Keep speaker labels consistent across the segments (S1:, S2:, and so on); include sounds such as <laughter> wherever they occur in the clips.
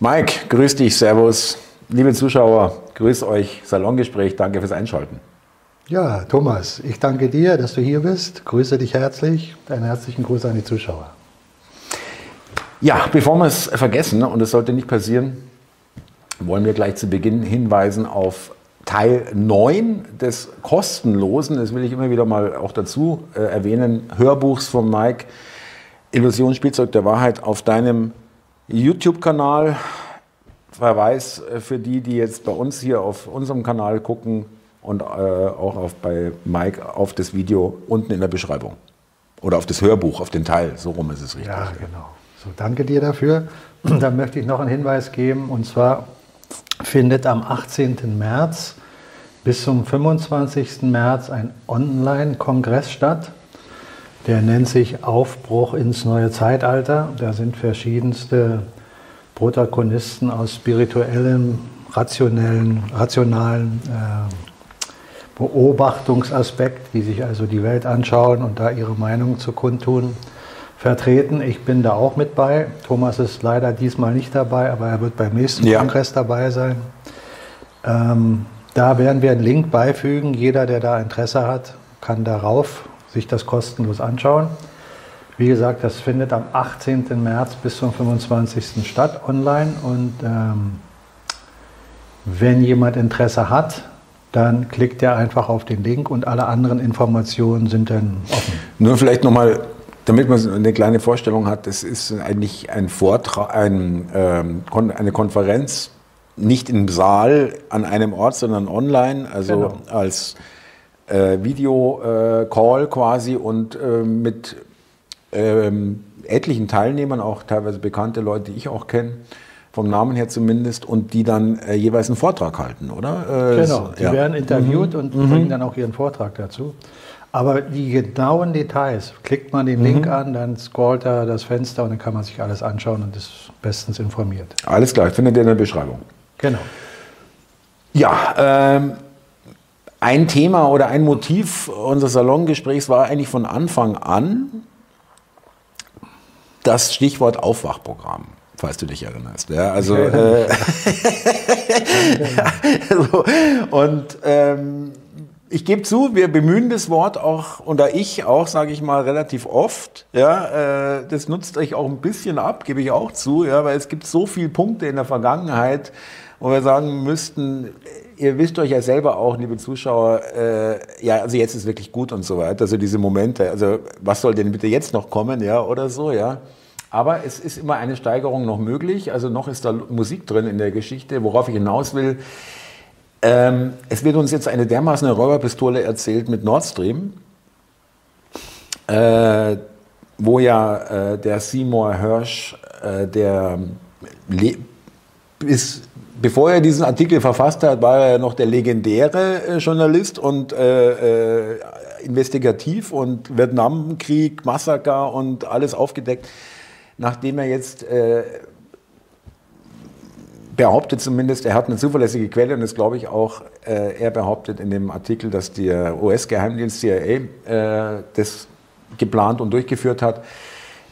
S1: Mike, grüß dich, Servus. Liebe Zuschauer, grüß euch, Salongespräch, danke fürs Einschalten.
S2: Ja, Thomas, ich danke dir, dass du hier bist. Grüße dich herzlich. Einen herzlichen Gruß an die Zuschauer.
S1: Ja, bevor wir es vergessen, und es sollte nicht passieren, wollen wir gleich zu Beginn hinweisen auf Teil 9 des kostenlosen, das will ich immer wieder mal auch dazu äh, erwähnen, Hörbuchs von Mike, Illusion Spielzeug der Wahrheit auf deinem YouTube-Kanal. Verweis äh, für die, die jetzt bei uns hier auf unserem Kanal gucken und äh, auch auf, bei Mike auf das Video unten in der Beschreibung. Oder auf das Hörbuch, auf den Teil, so rum ist es richtig.
S2: Ja, genau. So, danke dir dafür. <clears throat> Dann möchte ich noch einen Hinweis geben, und zwar findet am 18. März bis zum 25. März ein Online-Kongress statt. Der nennt sich Aufbruch ins neue Zeitalter. Da sind verschiedenste Protagonisten aus spirituellem, rationellen, rationalen äh, Beobachtungsaspekt, die sich also die Welt anschauen und da ihre Meinung zu kundtun vertreten. Ich bin da auch mit bei. Thomas ist leider diesmal nicht dabei, aber er wird beim nächsten ja. Kongress dabei sein. Ähm, da werden wir einen Link beifügen. Jeder, der da Interesse hat, kann darauf sich das kostenlos anschauen. Wie gesagt, das findet am 18. März bis zum 25. statt online. Und ähm, wenn jemand Interesse hat, dann klickt er einfach auf den Link und alle anderen Informationen sind dann offen.
S1: Nur vielleicht nochmal damit man eine kleine Vorstellung hat, das ist eigentlich ein Vortrag, ein, ähm, eine Konferenz, nicht im Saal an einem Ort, sondern online, also genau. als äh, Video-Call äh, quasi und äh, mit ähm, etlichen Teilnehmern, auch teilweise bekannte Leute, die ich auch kenne, vom Namen her zumindest, und die dann äh, jeweils einen Vortrag halten, oder?
S2: Äh, genau, die ja. werden interviewt mhm. und mhm. bringen dann auch ihren Vortrag dazu. Aber die genauen Details, klickt man den Link mhm. an, dann scrollt er das Fenster und dann kann man sich alles anschauen und ist bestens informiert.
S1: Alles klar, findet ihr in der Beschreibung.
S2: Genau.
S1: Ja, ähm, ein Thema oder ein Motiv unseres Salongesprächs war eigentlich von Anfang an das Stichwort Aufwachprogramm falls du dich erinnerst. Ja, also, äh, <laughs> also und ähm, ich gebe zu, wir bemühen das Wort auch, oder ich auch, sage ich mal, relativ oft. Ja, äh, das nutzt euch auch ein bisschen ab, gebe ich auch zu, ja, weil es gibt so viele Punkte in der Vergangenheit, wo wir sagen müssten, ihr wisst euch ja selber auch, liebe Zuschauer, äh, ja, also jetzt ist wirklich gut und so weiter. Also diese Momente, also was soll denn bitte jetzt noch kommen, ja, oder so, ja. Aber es ist immer eine Steigerung noch möglich. Also noch ist da Musik drin in der Geschichte. Worauf ich hinaus will, ähm, es wird uns jetzt eine dermaßen Räuberpistole erzählt mit Nord Stream, äh, wo ja äh, der Seymour Hirsch, äh, der bis, bevor er diesen Artikel verfasst hat, war er noch der legendäre äh, Journalist und äh, äh, investigativ und Vietnamkrieg, Massaker und alles aufgedeckt. Nachdem er jetzt behauptet zumindest, er hat eine zuverlässige Quelle und das glaube ich auch, äh, er behauptet in dem Artikel, dass der US-Geheimdienst CIA äh, das geplant und durchgeführt hat,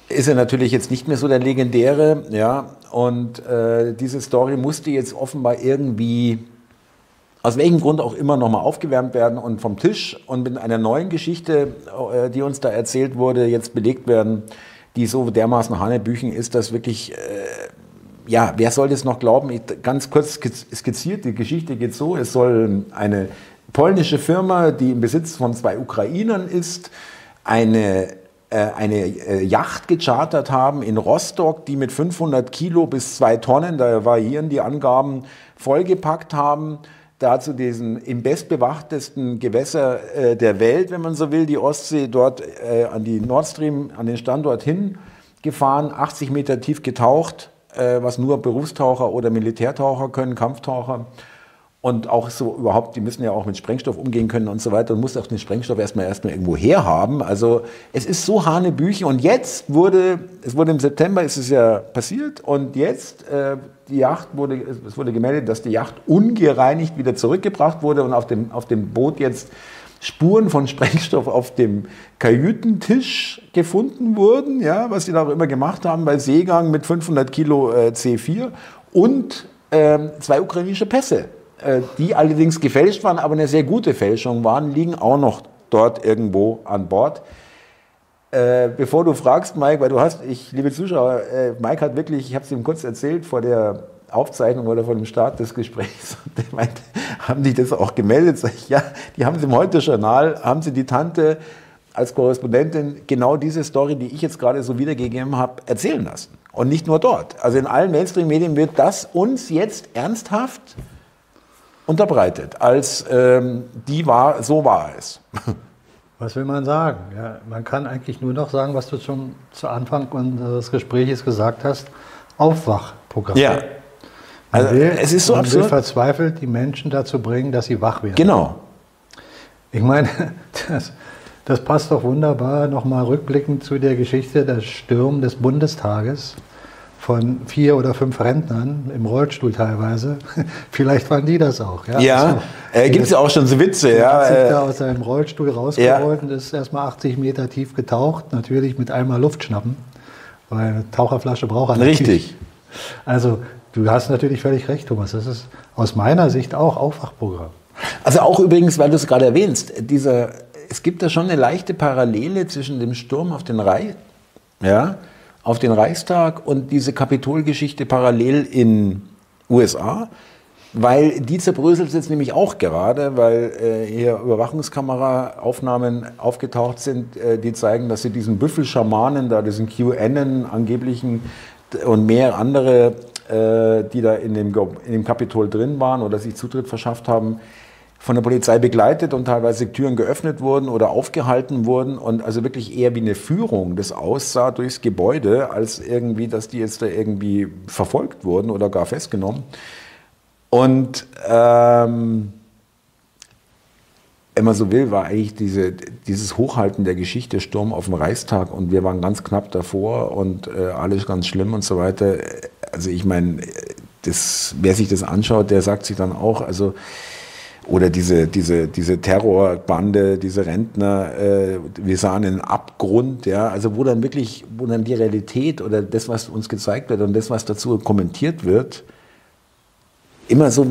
S1: ist er natürlich jetzt nicht mehr so der legendäre, ja, und äh, diese Story musste jetzt offenbar irgendwie aus welchem Grund auch immer nochmal aufgewärmt werden und vom Tisch und mit einer neuen Geschichte, äh, die uns da erzählt wurde, jetzt belegt werden, die so dermaßen Hanebüchen ist, dass wirklich äh, ja, wer soll das noch glauben? Ich, ganz kurz skizziert, die Geschichte geht so, es soll eine polnische Firma, die im Besitz von zwei Ukrainern ist, eine, eine äh, Yacht gechartert haben in Rostock, die mit 500 Kilo bis zwei Tonnen, da variieren die Angaben, vollgepackt haben dazu diesen im bestbewachtesten Gewässer äh, der Welt, wenn man so will, die Ostsee dort äh, an die Nord Stream, an den Standort hingefahren, 80 Meter tief getaucht, äh, was nur Berufstaucher oder Militärtaucher können, Kampftaucher. Und auch so überhaupt, die müssen ja auch mit Sprengstoff umgehen können und so weiter und muss auch den Sprengstoff erstmal erstmal irgendwo herhaben. Also es ist so Hanebüchen. Und jetzt wurde, es wurde im September ist es ja passiert und jetzt äh, die Yacht wurde, es wurde gemeldet, dass die Yacht ungereinigt wieder zurückgebracht wurde und auf dem, auf dem Boot jetzt Spuren von Sprengstoff auf dem Kajütentisch gefunden wurden, ja, was sie da auch immer gemacht haben bei Seegang mit 500 Kilo äh, C4 und äh, zwei ukrainische Pässe, die allerdings gefälscht waren, aber eine sehr gute Fälschung waren, liegen auch noch dort irgendwo an Bord. Äh, bevor du fragst, Mike, weil du hast, ich, liebe Zuschauer, äh, Mike hat wirklich, ich habe es ihm kurz erzählt vor der Aufzeichnung oder vor dem Start des Gesprächs, <laughs> und der meinte, haben die das auch gemeldet? Sag ich, ja, die haben sie im Heute-Journal, haben sie die Tante als Korrespondentin genau diese Story, die ich jetzt gerade so wiedergegeben habe, erzählen lassen. Und nicht nur dort. Also in allen Mainstream-Medien wird das uns jetzt ernsthaft unterbreitet, als ähm, die war, so war es. <laughs>
S2: Was will man sagen? Ja, man kann eigentlich nur noch sagen, was du schon zu Anfang unseres Gesprächs gesagt hast: Aufwachprogramm.
S1: Ja.
S2: Also will, es ist so man absurd. will verzweifelt die Menschen dazu bringen, dass sie wach werden.
S1: Genau.
S2: Ich meine, <laughs> das, das passt doch wunderbar nochmal rückblickend zu der Geschichte des Sturm des Bundestages von vier oder fünf Rentnern im Rollstuhl teilweise. <laughs> Vielleicht waren die das auch.
S1: Ja, ja also, äh, gibt es ja auch schon so Witze.
S2: Ja, hat sich äh, da aus seinem Rollstuhl rausgeholt ja. und ist erstmal 80 Meter tief getaucht, natürlich mit einmal Luft schnappen, weil eine Taucherflasche braucht er
S1: Richtig.
S2: Also du hast natürlich völlig recht, Thomas. Das ist aus meiner Sicht auch Aufwachprogramm.
S1: Also auch übrigens, weil du es gerade erwähnst, dieser, es gibt da schon eine leichte Parallele zwischen dem Sturm auf den Rai, ja, auf den Reichstag und diese Kapitolgeschichte parallel in USA, weil die zerbröselt jetzt nämlich auch gerade, weil äh, hier Überwachungskameraaufnahmen aufgetaucht sind, äh, die zeigen, dass sie diesen Büffelschamanen da, diesen QAnon angeblichen und mehr andere, äh, die da in dem, in dem Kapitol drin waren oder sich Zutritt verschafft haben, von der Polizei begleitet und teilweise Türen geöffnet wurden oder aufgehalten wurden und also wirklich eher wie eine Führung das aussah durchs Gebäude, als irgendwie, dass die jetzt da irgendwie verfolgt wurden oder gar festgenommen. Und ähm, wenn man so will, war eigentlich diese, dieses Hochhalten der Geschichte Sturm auf dem Reichstag und wir waren ganz knapp davor und äh, alles ganz schlimm und so weiter. Also ich meine, wer sich das anschaut, der sagt sich dann auch, also oder diese, diese, diese Terrorbande, diese Rentner, äh, wir sahen einen Abgrund, ja, also wo dann wirklich, wo dann die Realität oder das, was uns gezeigt wird und das, was dazu kommentiert wird, immer so,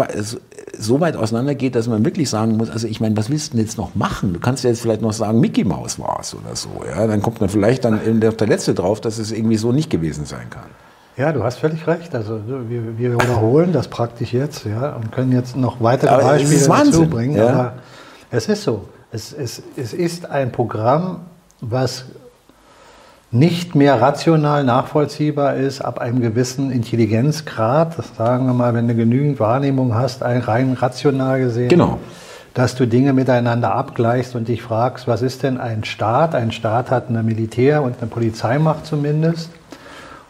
S1: so weit auseinandergeht, dass man wirklich sagen muss, also ich meine, was willst du denn jetzt noch machen? Du kannst ja jetzt vielleicht noch sagen, Mickey Mouse war es oder so, ja, dann kommt man vielleicht dann der, der Letzte drauf, dass es irgendwie so nicht gewesen sein kann.
S2: Ja, du hast völlig recht. Also wir, wir wiederholen das praktisch jetzt ja, und können jetzt noch weitere aber Beispiele dazu bringen. Ja. Aber es ist so. Es, es, es ist ein Programm, was nicht mehr rational nachvollziehbar ist ab einem gewissen Intelligenzgrad. Das sagen wir mal, wenn du genügend Wahrnehmung hast, rein rational gesehen.
S1: Genau.
S2: Dass du Dinge miteinander abgleichst und dich fragst, was ist denn ein Staat? Ein Staat hat eine Militär- und eine Polizeimacht zumindest.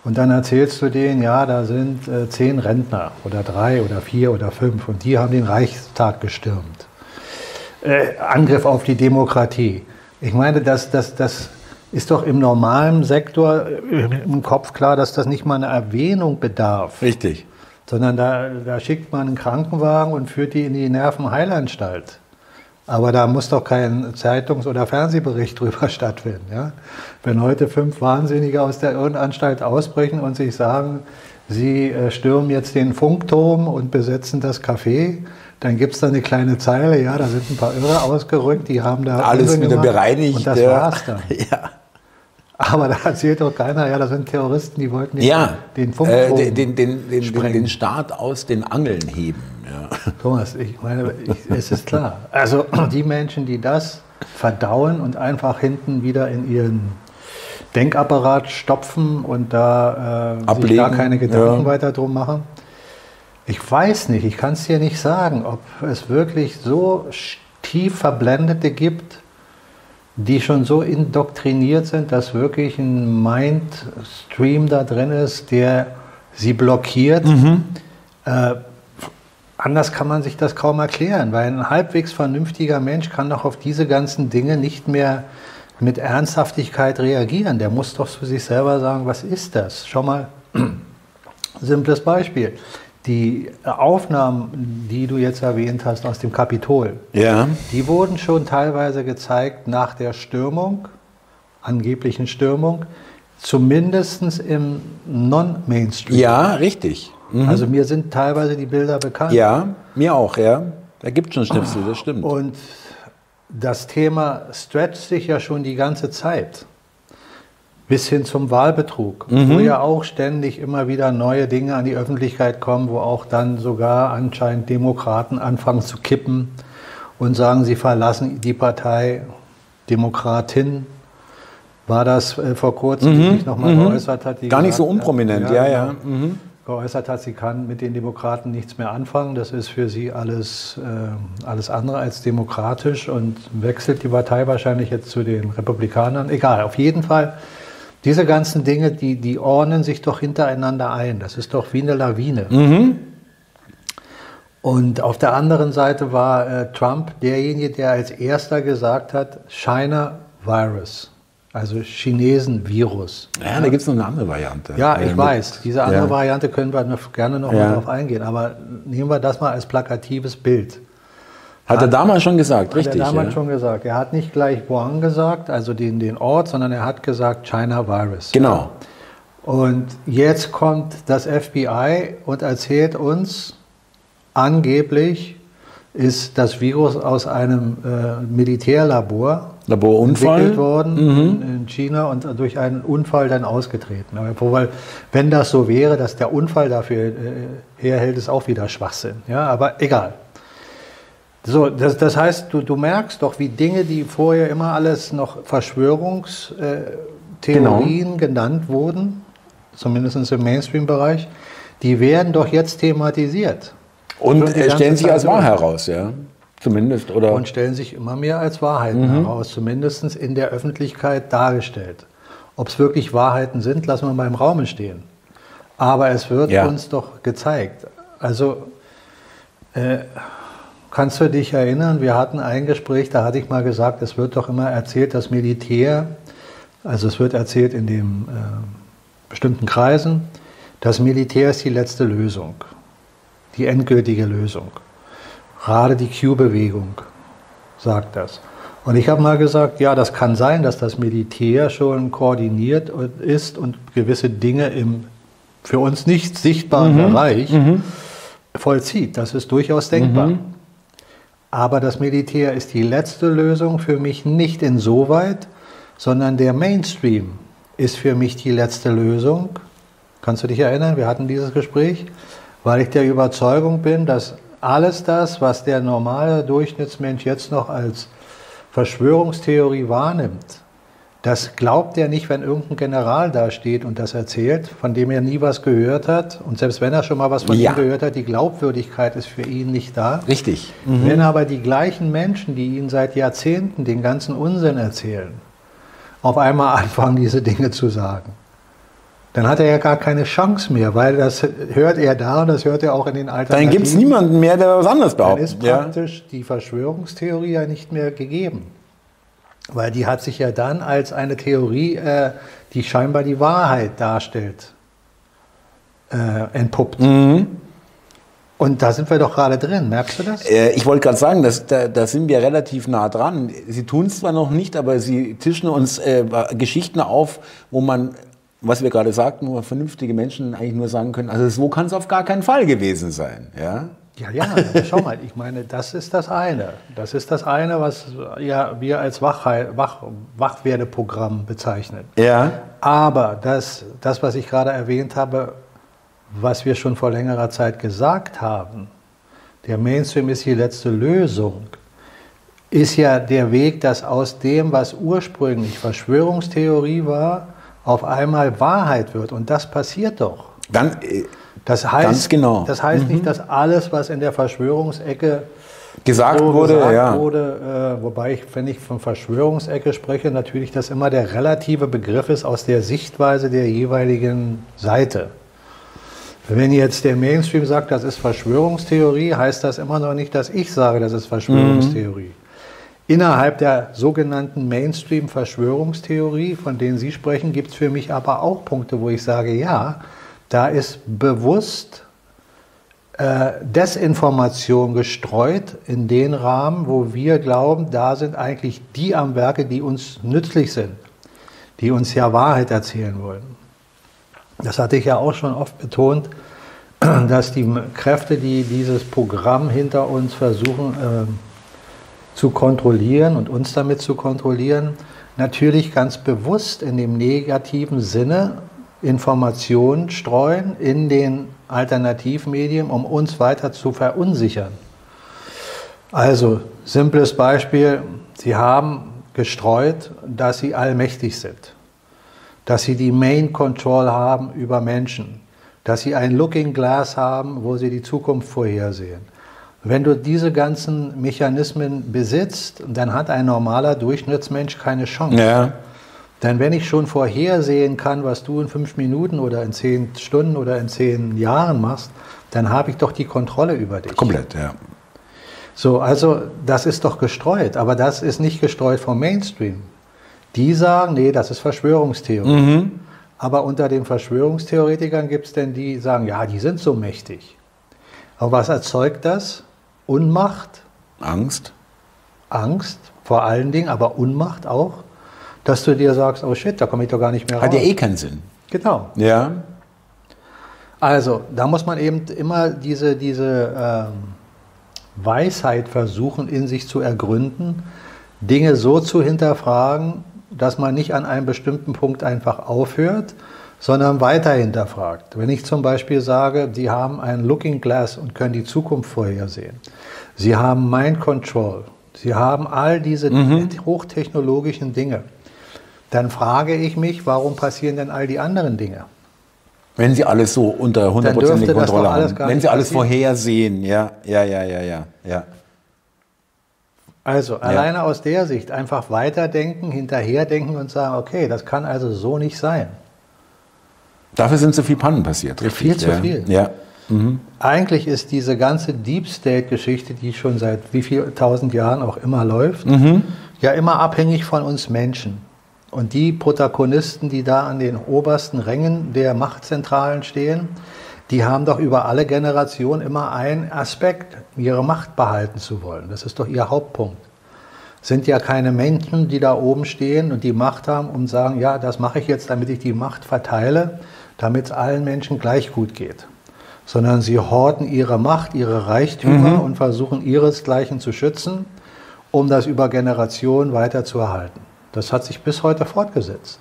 S2: Und dann erzählst du denen, ja, da sind äh, zehn Rentner oder drei oder vier oder fünf und die haben den Reichstag gestürmt. Äh, Angriff auf die Demokratie. Ich meine, das, das, das ist doch im normalen Sektor äh, im Kopf klar, dass das nicht mal eine Erwähnung bedarf.
S1: Richtig.
S2: Sondern da, da schickt man einen Krankenwagen und führt die in die Nervenheilanstalt. Aber da muss doch kein Zeitungs- oder Fernsehbericht <laughs> drüber stattfinden. Ja? Wenn heute fünf Wahnsinnige aus der Irrenanstalt ausbrechen und sich sagen, sie äh, stürmen jetzt den Funkturm und besetzen das Café, dann gibt es da eine kleine Zeile, ja, da sind ein paar Irre ausgerückt, die haben da
S1: alles wieder gemacht, bereinigt.
S2: Und das ja. war's dann. <laughs> Ja. Aber da erzählt doch keiner, ja, das sind Terroristen, die wollten
S1: ja, den Funkturm äh, den, den, den, den, Staat aus den Angeln heben. Ja.
S2: Thomas, ich meine, ich, es ist klar. Also die Menschen, die das verdauen und einfach hinten wieder in ihren Denkapparat stopfen und da äh, sich gar keine Gedanken ja. weiter drum machen. Ich weiß nicht, ich kann es dir nicht sagen, ob es wirklich so tief Verblendete gibt, die schon so indoktriniert sind, dass wirklich ein Mindstream da drin ist, der sie blockiert. Mhm. Äh, anders kann man sich das kaum erklären, weil ein halbwegs vernünftiger Mensch kann doch auf diese ganzen Dinge nicht mehr mit Ernsthaftigkeit reagieren. Der muss doch zu sich selber sagen, was ist das? Schau mal, <clears throat> simples Beispiel. die Aufnahmen, die du jetzt erwähnt hast aus dem Kapitol,
S1: Ja.
S2: die wurden schon teilweise gezeigt nach der Stürmung, angeblichen Stürmung, zumindest im Non-Mainstream.
S1: Ja, richtig. Mhm.
S2: Also mir sind teilweise die Bilder bekannt.
S1: Ja, mir auch, ja. Da gibt es schon Schnipsel, das stimmt.
S2: Und das Thema stretcht sich ja schon die ganze Zeit. Bis hin zum Wahlbetrug, wo ja auch ständig immer wieder neue Dinge an die Öffentlichkeit kommen, wo auch dann sogar anscheinend Demokraten anfangen zu kippen und sagen, sie verlassen die Partei Demokratin. War das äh, vor kurzem, die sich nochmal geäußert hat?
S1: Gar nicht so
S2: gesagt
S1: unprominent, ja, ja.
S2: genau
S1: Mhm.
S2: Geäußert hat, sie kann mit den Demokraten nichts mehr anfangen. Das ist für sie alles, äh, alles andere als demokratisch und wechselt die Partei wahrscheinlich jetzt zu den Republikanern. Egal, auf jeden Fall. Diese ganzen Dinge, die, die ordnen sich doch hintereinander ein. Das ist doch wie eine Lawine. Und auf der anderen Seite war äh, Trump derjenige, der als erster gesagt hat, China Virus, also Chinesen-Virus.
S1: Ja, da gibt es noch eine andere Variante.
S2: Ja, ich
S1: Äh, mit-
S2: weiß. Diese andere
S1: ja.
S2: Variante können wir gerne noch
S1: Ja.
S2: mal drauf eingehen. Aber nehmen wir das mal als plakatives Bild.
S1: Hat er damals schon gesagt,
S2: Hat
S1: richtig.
S2: er damals
S1: ja.
S2: schon gesagt. Er hat nicht gleich Wuhan gesagt, also den, den Ort, sondern er hat gesagt China Virus.
S1: Genau.
S2: Und jetzt kommt das FBI und erzählt uns, angeblich ist das Virus aus einem äh, Militärlabor
S1: Laborunfall.
S2: entwickelt worden in, in China und durch einen Unfall dann ausgetreten. Wobei, wenn das so wäre, dass der Unfall dafür äh, herhält, ist auch wieder Schwachsinn. Ja, aber egal. So, das, das heißt, du, du merkst doch, wie Dinge, die vorher immer alles noch Verschwörungstheorien genannt wurden, zumindest im Mainstream-Bereich, die werden doch jetzt thematisiert.
S1: Und äh,
S2: ganze
S1: stellen sich als wahr heraus, ja. Zumindest, oder?
S2: und stellen sich immer mehr als Wahrheiten heraus, zumindest in der Öffentlichkeit dargestellt. Ob es wirklich Wahrheiten sind, lassen wir mal im Raume stehen. Aber es wird
S1: Ja.
S2: uns doch gezeigt. Also äh, kannst du dich erinnern, wir hatten ein Gespräch, da hatte ich mal gesagt, es wird doch immer erzählt, das Militär, also es wird erzählt in den äh, bestimmten Kreisen, das Militär ist die letzte Lösung, die endgültige Lösung. Gerade die Q-Bewegung sagt das. Und ich habe mal gesagt, ja, das kann sein, dass das Militär schon koordiniert ist und gewisse Dinge im für uns nicht sichtbaren Bereich vollzieht. Das ist durchaus denkbar. Aber das Militär ist die letzte Lösung für mich nicht insoweit, sondern der Mainstream ist für mich die letzte Lösung. Kannst du dich erinnern? Wir hatten dieses Gespräch, weil ich der Überzeugung bin, dass alles das, was der normale Durchschnittsmensch jetzt noch als Verschwörungstheorie wahrnimmt, das glaubt er nicht, wenn irgendein General da steht und das erzählt, von dem er nie was gehört hat. Und selbst wenn er schon mal was von
S1: Ja.
S2: ihm gehört hat, die Glaubwürdigkeit ist für ihn nicht da.
S1: Richtig.
S2: Wenn aber die gleichen Menschen, die ihn seit Jahrzehnten den ganzen Unsinn erzählen, auf einmal <laughs> anfangen, diese Dinge zu sagen, dann hat er ja gar keine Chance mehr, weil das hört er da und das hört er auch in den
S1: Dann
S2: Alternativen.
S1: gibt es niemanden mehr, der was anderes
S2: Dann ist
S1: behauptet. Ja.
S2: praktisch die Verschwörungstheorie ja nicht mehr gegeben. Weil die hat sich ja dann als eine Theorie, äh, die scheinbar die Wahrheit darstellt, äh, entpuppt.
S1: Mhm.
S2: Und da sind wir doch gerade drin, merkst du das?
S1: Äh, Ich wollte gerade sagen, dass, da, da sind wir relativ nah dran. Sie tun es zwar noch nicht, aber sie tischen uns äh, Geschichten auf, wo man, was wir gerade sagten, wo vernünftige Menschen eigentlich nur sagen können, also so kann es auf gar keinen Fall gewesen sein. Ja?
S2: Ja, ja, schau mal, ich meine, das ist das eine. Das ist das eine, was ja, wir als Wachhei- Wach, Wachwerdeprogramm bezeichnen.
S1: Ja.
S2: Aber das, das, was ich gerade erwähnt habe, was wir schon vor längerer Zeit gesagt haben, der Mainstream ist die letzte Lösung, ist ja der Weg, dass aus dem, was ursprünglich Verschwörungstheorie war, auf einmal Wahrheit wird. Und das passiert doch.
S1: Dann,
S2: Das heißt,
S1: Ganz genau.
S2: Das heißt nicht, dass alles, was in der Verschwörungsecke
S1: Gesagt wurde,
S2: gesagt
S1: ja.
S2: wurde, äh, wobei ich, wenn ich von Verschwörungsecke spreche, natürlich das immer der relative Begriff ist aus der Sichtweise der jeweiligen Seite. Wenn jetzt der Mainstream sagt, das ist Verschwörungstheorie, heißt das immer noch nicht, dass ich sage, das ist Verschwörungstheorie. Innerhalb der sogenannten Mainstream-Verschwörungstheorie, von denen Sie sprechen, gibt es für mich aber auch Punkte, wo ich sage, ja, da ist bewusst äh, Desinformation gestreut in den Rahmen, wo wir glauben, da sind eigentlich die am Werke, die uns nützlich sind, die uns ja Wahrheit erzählen wollen. Das hatte ich ja auch schon oft betont, <clears throat> dass die Kräfte, die dieses Programm hinter uns versuchen äh, zu kontrollieren und uns damit zu kontrollieren, natürlich ganz bewusst in dem negativen Sinne Informationen streuen in den Alternativmedien, um uns weiter zu verunsichern. Also, simples Beispiel, Sie haben gestreut, dass Sie allmächtig sind, dass Sie die Main Control haben über Menschen, dass Sie ein Looking Glass haben, wo Sie die Zukunft vorhersehen. Wenn du diese ganzen Mechanismen besitzt, dann hat ein normaler Durchschnittsmensch keine Chance. Ja. Denn wenn ich schon vorhersehen kann, was du in fünf Minuten oder in zehn Stunden oder in zehn Jahren machst, dann habe ich doch die Kontrolle über dich.
S1: Komplett, ja.
S2: So, also das ist doch gestreut, aber das ist nicht gestreut vom Mainstream. Die sagen, nee, das ist Verschwörungstheorie. Mhm. Aber unter den Verschwörungstheoretikern gibt es denn die, die sagen, ja, die sind so mächtig. Aber was erzeugt das? Unmacht.
S1: Angst.
S2: Angst, vor allen Dingen, aber Unmacht auch dass du dir sagst, oh shit, da komme ich doch gar nicht mehr
S1: raus. Hat ja eh keinen Sinn.
S2: Genau.
S1: Ja.
S2: Also, da muss man eben immer diese, diese ähm, Weisheit versuchen, in sich zu ergründen, Dinge so zu hinterfragen, dass man nicht an einem bestimmten Punkt einfach aufhört, sondern weiter hinterfragt. Wenn ich zum Beispiel sage, Sie haben ein Looking Glass und können die Zukunft vorhersehen. Sie haben Mind Control. Sie haben all diese mhm. hochtechnologischen Dinge dann frage ich mich, warum passieren denn all die anderen Dinge?
S1: Wenn Sie alles so unter 100% Kontrolle haben. Wenn Sie alles vorhersehen, ja, ja, ja, ja, ja, ja.
S2: Also alleine ja. aus der Sicht einfach weiterdenken, hinterherdenken und sagen, okay, das kann also so nicht sein.
S1: Dafür sind so viele Pannen passiert.
S2: Richtig, viel zu
S1: ja.
S2: viel.
S1: Ja.
S2: Mhm. Eigentlich ist diese ganze Deep State-Geschichte, die schon seit wie viel tausend Jahren auch immer läuft, mhm. ja immer abhängig von uns Menschen. Und die Protagonisten, die da an den obersten Rängen der Machtzentralen stehen, die haben doch über alle Generationen immer einen Aspekt, ihre Macht behalten zu wollen. Das ist doch ihr Hauptpunkt. Sind ja keine Menschen, die da oben stehen und die Macht haben und sagen, ja, das mache ich jetzt, damit ich die Macht verteile, damit es allen Menschen gleich gut geht. Sondern sie horten ihre Macht, ihre Reichtümer mhm. und versuchen ihresgleichen zu schützen, um das über Generationen weiter zu erhalten. Das hat sich bis heute fortgesetzt.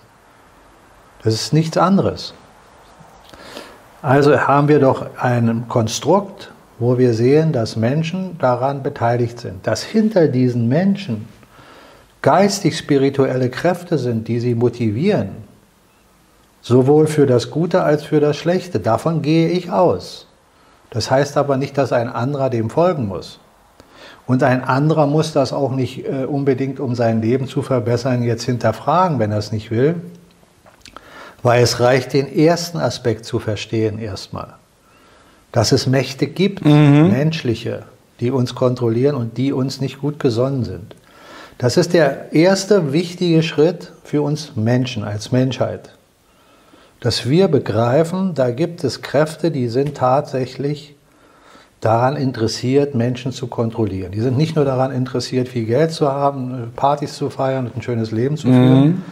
S2: Das ist nichts anderes. Also haben wir doch ein Konstrukt, wo wir sehen, dass Menschen daran beteiligt sind, dass hinter diesen Menschen geistig-spirituelle Kräfte sind, die sie motivieren, sowohl für das Gute als für das Schlechte. Davon gehe ich aus. Das heißt aber nicht, dass ein anderer dem folgen muss. Und ein anderer muss das auch nicht äh, unbedingt, um sein Leben zu verbessern, jetzt hinterfragen, wenn er es nicht will. Weil es reicht, den ersten Aspekt zu verstehen erstmal. Dass es Mächte gibt, mhm. menschliche, die uns kontrollieren und die uns nicht gut gesonnen sind. Das ist der erste wichtige Schritt für uns Menschen als Menschheit. Dass wir begreifen, da gibt es Kräfte, die sind tatsächlich daran interessiert, Menschen zu kontrollieren. Die sind nicht nur daran interessiert, viel Geld zu haben, Partys zu feiern und ein schönes Leben zu führen. Mhm.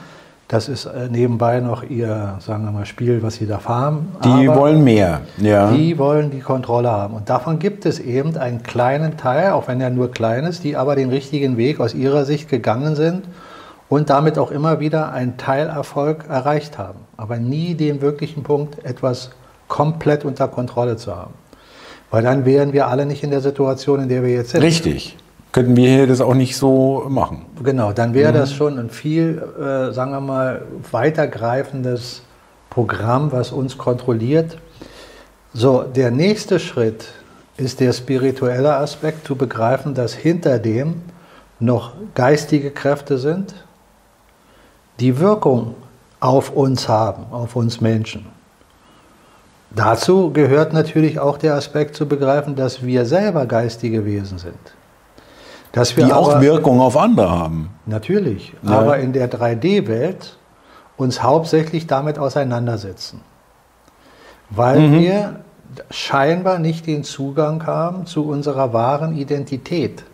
S2: Das ist äh, nebenbei noch ihr, sagen wir mal, Spiel, was sie da haben.
S1: Die Aber wollen mehr. Ja.
S2: Die wollen die Kontrolle haben. Und davon gibt es eben einen kleinen Teil, auch wenn er nur klein ist, die aber den richtigen Weg aus ihrer Sicht gegangen sind und damit auch immer wieder einen Teilerfolg erreicht haben. Aber nie den wirklichen Punkt, etwas komplett unter Kontrolle zu haben. Weil dann wären wir alle nicht in der Situation, in der wir jetzt sind.
S1: Richtig. Könnten wir hier das auch nicht so machen.
S2: Genau, dann wäre mhm. das schon ein viel, äh, sagen wir mal, weitergreifendes Programm, was uns kontrolliert. So, der nächste Schritt ist der spirituelle Aspekt, zu begreifen, dass hinter dem noch geistige Kräfte sind, die Wirkung auf uns haben, auf uns Menschen. Dazu gehört natürlich auch der Aspekt zu begreifen, dass wir selber geistige Wesen sind.
S1: Dass wir die aber, auch Wirkung auf andere haben.
S2: Natürlich, ja. aber in der 3D-Welt uns hauptsächlich damit auseinandersetzen. Weil mhm. wir scheinbar nicht den Zugang haben zu unserer wahren Identität.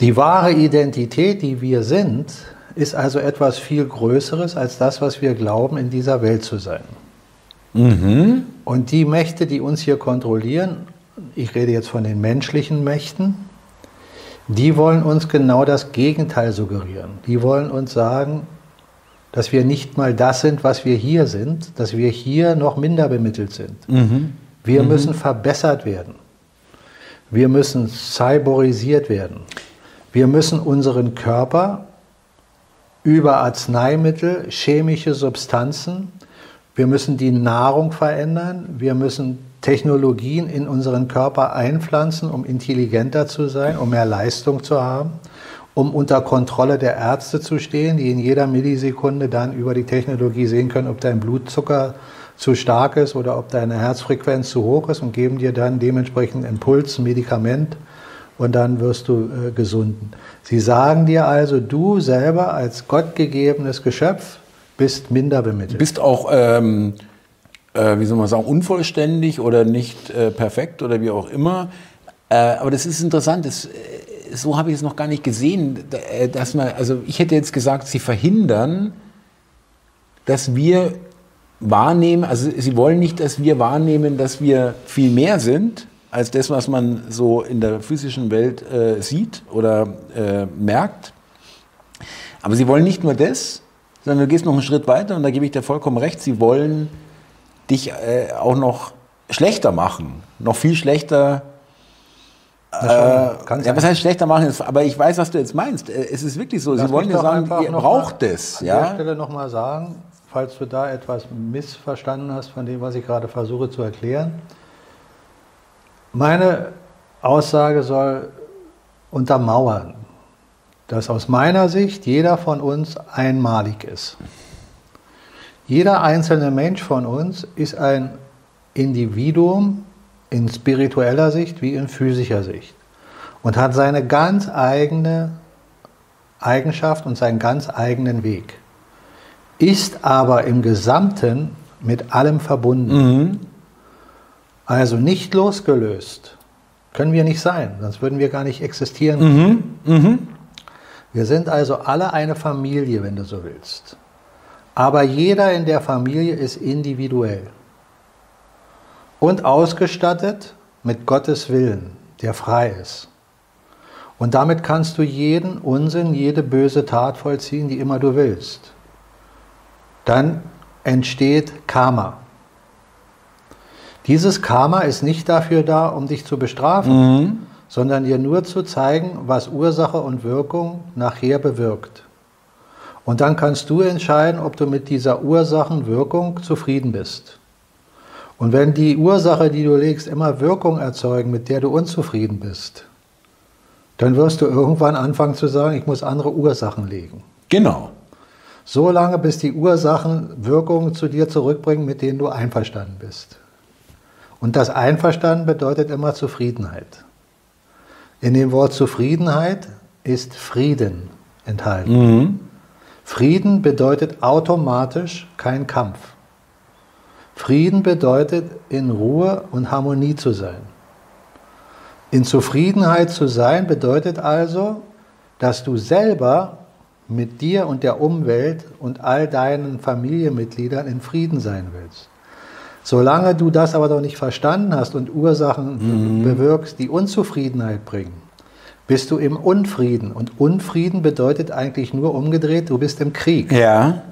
S2: Die wahre Identität, die wir sind, ist also etwas viel Größeres als das, was wir glauben, in dieser Welt zu sein. Mhm. Und die Mächte, die uns hier kontrollieren, ich rede jetzt von den menschlichen Mächten, die wollen uns genau das Gegenteil suggerieren. Die wollen uns sagen, dass wir nicht mal das sind, was wir hier sind, dass wir hier noch minder bemittelt sind. Mhm. Wir mhm. müssen verbessert werden. Wir müssen cyborisiert werden. Wir müssen unseren Körper über Arzneimittel, chemische Substanzen, wir müssen die Nahrung verändern, wir müssen Technologien in unseren Körper einpflanzen, um intelligenter zu sein, um mehr Leistung zu haben, um unter Kontrolle der Ärzte zu stehen, die in jeder Millisekunde dann über die Technologie sehen können, ob dein Blutzucker zu stark ist oder ob deine Herzfrequenz zu hoch ist und geben dir dann dementsprechend Impuls, Medikament und dann wirst du äh, gesunden. Sie sagen dir also, du selber als gottgegebenes Geschöpf bist minder bemittelt.
S1: Bist auch, ähm, äh, wie soll man sagen, unvollständig oder nicht äh, perfekt oder wie auch immer. Äh, aber das ist interessant, das, äh, so habe ich es noch gar nicht gesehen, äh, dass man, also ich hätte jetzt gesagt, sie verhindern, dass wir wahrnehmen, also sie wollen nicht, dass wir wahrnehmen, dass wir viel mehr sind, als das, was man so in der physischen Welt äh, sieht oder äh, merkt. Aber sie wollen nicht nur das, sondern du gehst noch einen Schritt weiter und da gebe ich dir vollkommen recht, sie wollen dich äh, auch noch schlechter machen, noch viel schlechter. Äh, ja, was heißt schlechter machen? Aber ich weiß, was du jetzt meinst. Äh, es ist wirklich so.
S2: Lass
S1: sie wollen
S2: dir
S1: sagen, ihr braucht es.
S2: An ja? der Stelle nochmal sagen, falls du da etwas missverstanden hast von dem, was ich gerade versuche zu erklären. Meine Aussage soll untermauern, dass aus meiner Sicht jeder von uns einmalig ist. Jeder einzelne Mensch von uns ist ein Individuum in spiritueller Sicht wie in physischer Sicht und hat seine ganz eigene Eigenschaft und seinen ganz eigenen Weg. Ist aber im Gesamten mit allem verbunden. Mhm. Also nicht losgelöst. Können wir nicht sein, sonst würden wir gar nicht existieren. Mhm. Mhm. Wir sind also alle eine Familie, wenn du so willst. Aber jeder in der Familie ist individuell und ausgestattet mit Gottes Willen, der frei ist. Und damit kannst du jeden Unsinn, jede böse Tat vollziehen, die immer du willst. Dann entsteht Karma. Dieses Karma ist nicht dafür da, um dich zu bestrafen, mhm. sondern dir nur zu zeigen, was Ursache und Wirkung nachher bewirkt. Und dann kannst du entscheiden, ob du mit dieser Ursachenwirkung zufrieden bist. Und wenn die Ursache, die du legst, immer Wirkung erzeugen, mit der du unzufrieden bist, dann wirst du irgendwann anfangen zu sagen, ich muss andere Ursachen legen.
S1: Genau.
S2: So lange, bis die Ursachen Wirkungen zu dir zurückbringen, mit denen du einverstanden bist. Und das Einverstanden bedeutet immer Zufriedenheit. In dem Wort Zufriedenheit ist Frieden enthalten. Mhm. Frieden bedeutet automatisch kein Kampf. Frieden bedeutet in Ruhe und Harmonie zu sein. In Zufriedenheit zu sein bedeutet also, dass du selber mit dir und der Umwelt und all deinen Familienmitgliedern in Frieden sein willst. Solange du das aber noch nicht verstanden hast und Ursachen mhm. bewirkst, die Unzufriedenheit bringen, bist du im Unfrieden. Und Unfrieden bedeutet eigentlich nur umgedreht, du bist im Krieg.
S1: Ja.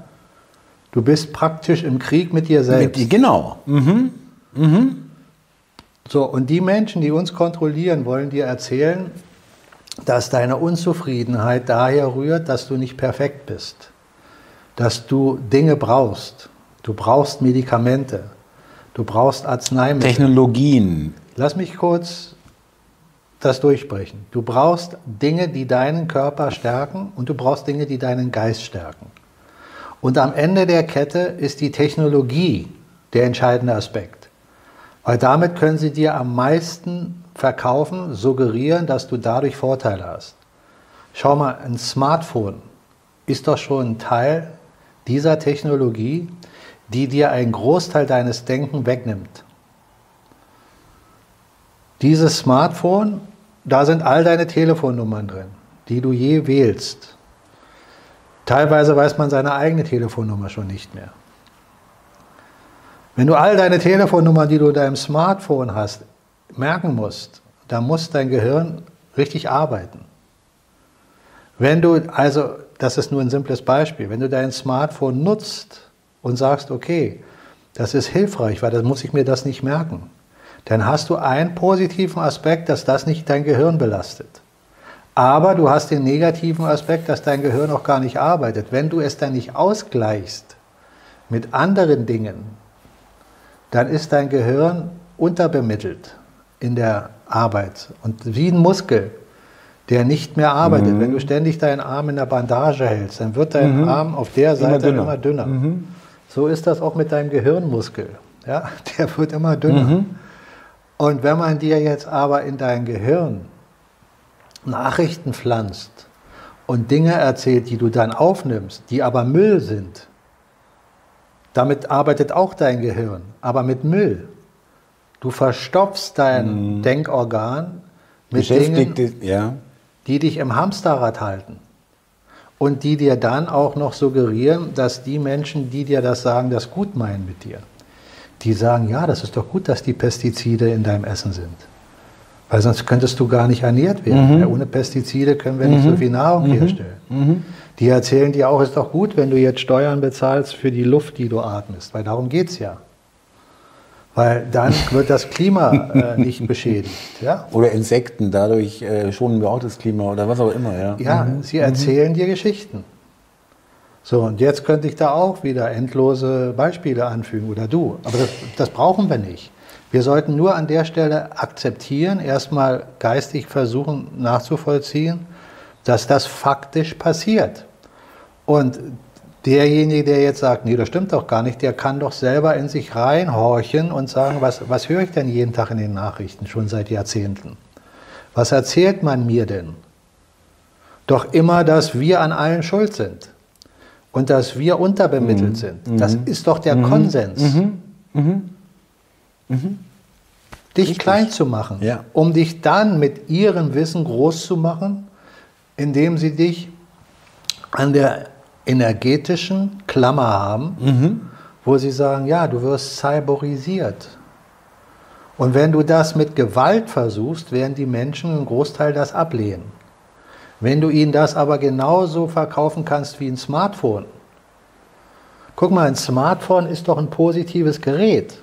S2: Du bist praktisch im Krieg mit dir selbst.
S1: Mit, genau. Mhm. Mhm.
S2: So, und die Menschen, die uns kontrollieren, wollen dir erzählen, dass deine Unzufriedenheit daher rührt, dass du nicht perfekt bist. Dass du Dinge brauchst. Du brauchst Medikamente. Du brauchst Arzneimittel.
S1: Technologien.
S2: Lass mich kurz das durchbrechen. Du brauchst Dinge, die deinen Körper stärken und du brauchst Dinge, die deinen Geist stärken. Und am Ende der Kette ist die Technologie der entscheidende Aspekt. Weil damit können sie dir am meisten verkaufen, suggerieren, dass du dadurch Vorteile hast. Schau mal, ein Smartphone ist doch schon ein Teil dieser Technologie, die dir einen Großteil deines Denken wegnimmt. Dieses Smartphone, da sind all deine Telefonnummern drin, die du je wählst. Teilweise weiß man seine eigene Telefonnummer schon nicht mehr. Wenn du all deine Telefonnummern, die du in deinem Smartphone hast, merken musst, da muss dein Gehirn richtig arbeiten. Wenn du, also, das ist nur ein simples Beispiel, wenn du dein Smartphone nutzt und sagst, okay, das ist hilfreich, weil dann muss ich mir das nicht merken, dann hast du einen positiven Aspekt, dass das nicht dein Gehirn belastet. Aber du hast den negativen Aspekt, dass dein Gehirn auch gar nicht arbeitet. Wenn du es dann nicht ausgleichst mit anderen Dingen, dann ist dein Gehirn unterbemittelt in der Arbeit. Und wie ein Muskel, der nicht mehr arbeitet. Mhm. Wenn du ständig deinen Arm in der Bandage hältst, dann wird dein mhm. Arm auf der Seite immer dünner. Immer dünner. Mhm. So ist das auch mit deinem Gehirnmuskel. Ja? <laughs> Der wird immer dünner. Mhm. Und wenn man dir jetzt aber in dein Gehirn Nachrichten pflanzt und Dinge erzählt, die du dann aufnimmst, die aber Müll sind, damit arbeitet auch dein Gehirn, aber mit Müll. Du verstopfst dein mhm. Denkorgan mit Dingen, ja. die dich im Hamsterrad halten und die dir dann auch noch suggerieren, dass die Menschen, die dir das sagen, das gut meinen mit dir. Die sagen, ja, das ist doch gut, dass die Pestizide in deinem Essen sind. Weil sonst könntest du gar nicht ernährt werden. Mhm. Ja, ohne Pestizide können wir nicht so mhm. viel Nahrung mhm. herstellen. Mhm. Die erzählen dir auch, ist doch gut, wenn du jetzt Steuern bezahlst für die Luft, die du atmest, weil darum geht es ja. Weil dann wird das Klima äh, nicht beschädigt. Ja?
S1: Oder Insekten, dadurch äh, schonen wir auch das Klima oder was auch immer. Ja,
S2: ja mhm. sie erzählen mhm. dir Geschichten. So, und jetzt könnte ich da auch wieder endlose Beispiele anfügen oder du. Aber das, das brauchen wir nicht. Wir sollten nur an der Stelle akzeptieren, erstmal geistig versuchen nachzuvollziehen, dass das faktisch passiert. Und derjenige, der jetzt sagt, nee, das stimmt doch gar nicht, der kann doch selber in sich reinhorchen und sagen, was, was höre ich denn jeden Tag in den Nachrichten, schon seit Jahrzehnten? Was erzählt man mir denn? Doch immer, dass wir an allen schuld sind und dass wir unterbemittelt mhm. sind. Das mhm. ist doch der mhm. Konsens. Mhm. Mhm. Mhm. Dich Richtig. klein zu machen, ja. um dich dann mit ihrem Wissen groß zu machen, indem sie dich an der energetischen Klammer haben, mhm. wo sie sagen, ja, du wirst cyborisiert. Und wenn du das mit Gewalt versuchst, werden die Menschen einen Großteil das ablehnen. Wenn du ihnen das aber genauso verkaufen kannst wie ein Smartphone. Guck mal, ein Smartphone ist doch ein positives Gerät,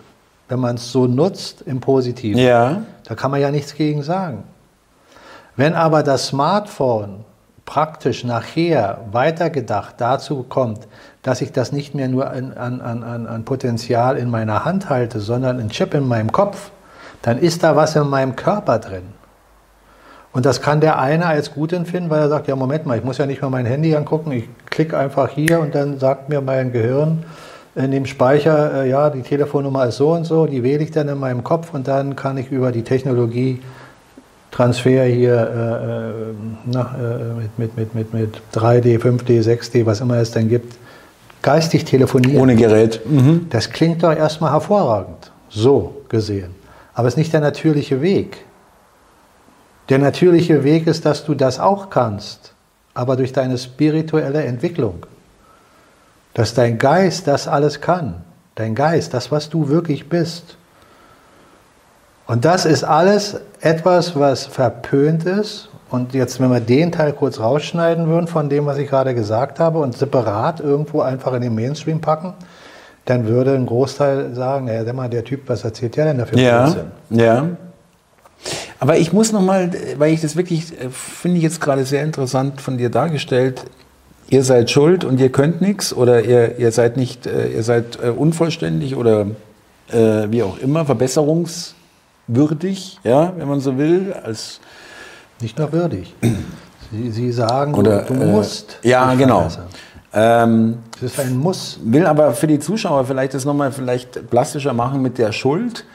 S2: wenn man es so nutzt im Positiven. Ja. Da kann man ja nichts gegen sagen. Wenn aber das Smartphone praktisch nachher weitergedacht dazu kommt, dass ich das nicht mehr nur an, an, an, an Potenzial in meiner Hand halte, sondern ein Chip in meinem Kopf, dann ist da was in meinem Körper drin. Und das kann der eine als gut empfinden, weil er sagt, ja Moment mal, ich muss ja nicht mal mein Handy angucken, ich klicke einfach hier und dann sagt mir mein Gehirn in dem Speicher, äh, ja, die Telefonnummer ist so und so, die wähle ich dann in meinem Kopf und dann kann ich über die Technologie Transfer hier äh, äh, na, äh, mit, mit, mit, mit 3D, 5D, 6D, was immer es denn gibt, geistig telefonieren.
S1: Ohne Gerät.
S2: Mhm. Das klingt doch erstmal hervorragend, so gesehen. Aber es ist nicht der natürliche Weg. Der natürliche Weg ist, dass du das auch kannst, aber durch deine spirituelle Entwicklung. Dass dein Geist das alles kann. Dein Geist, das, was du wirklich bist. Und das ist alles etwas, was verpönt ist. Und jetzt, wenn wir den Teil kurz rausschneiden würden von dem, was ich gerade gesagt habe und separat irgendwo einfach in den Mainstream packen, dann würde ein Großteil sagen, naja, der, mal, der Typ, was erzählt der denn dafür?
S1: Ja, ja. Aber ich muss nochmal, weil ich das wirklich, äh, finde ich jetzt gerade sehr interessant von dir dargestellt, ihr seid schuld und ihr könnt nichts oder ihr, ihr seid nicht, äh, ihr seid äh, unvollständig oder äh, wie auch immer, verbesserungs würdig, ja, wenn man so will, als
S2: nicht nur würdig. Sie, Sie sagen, Oder, du, du äh, musst.
S1: Ja, genau.
S2: Ähm, das ist ein Muss.
S1: Will aber für die Zuschauer vielleicht das nochmal vielleicht plastischer machen mit der Schuld.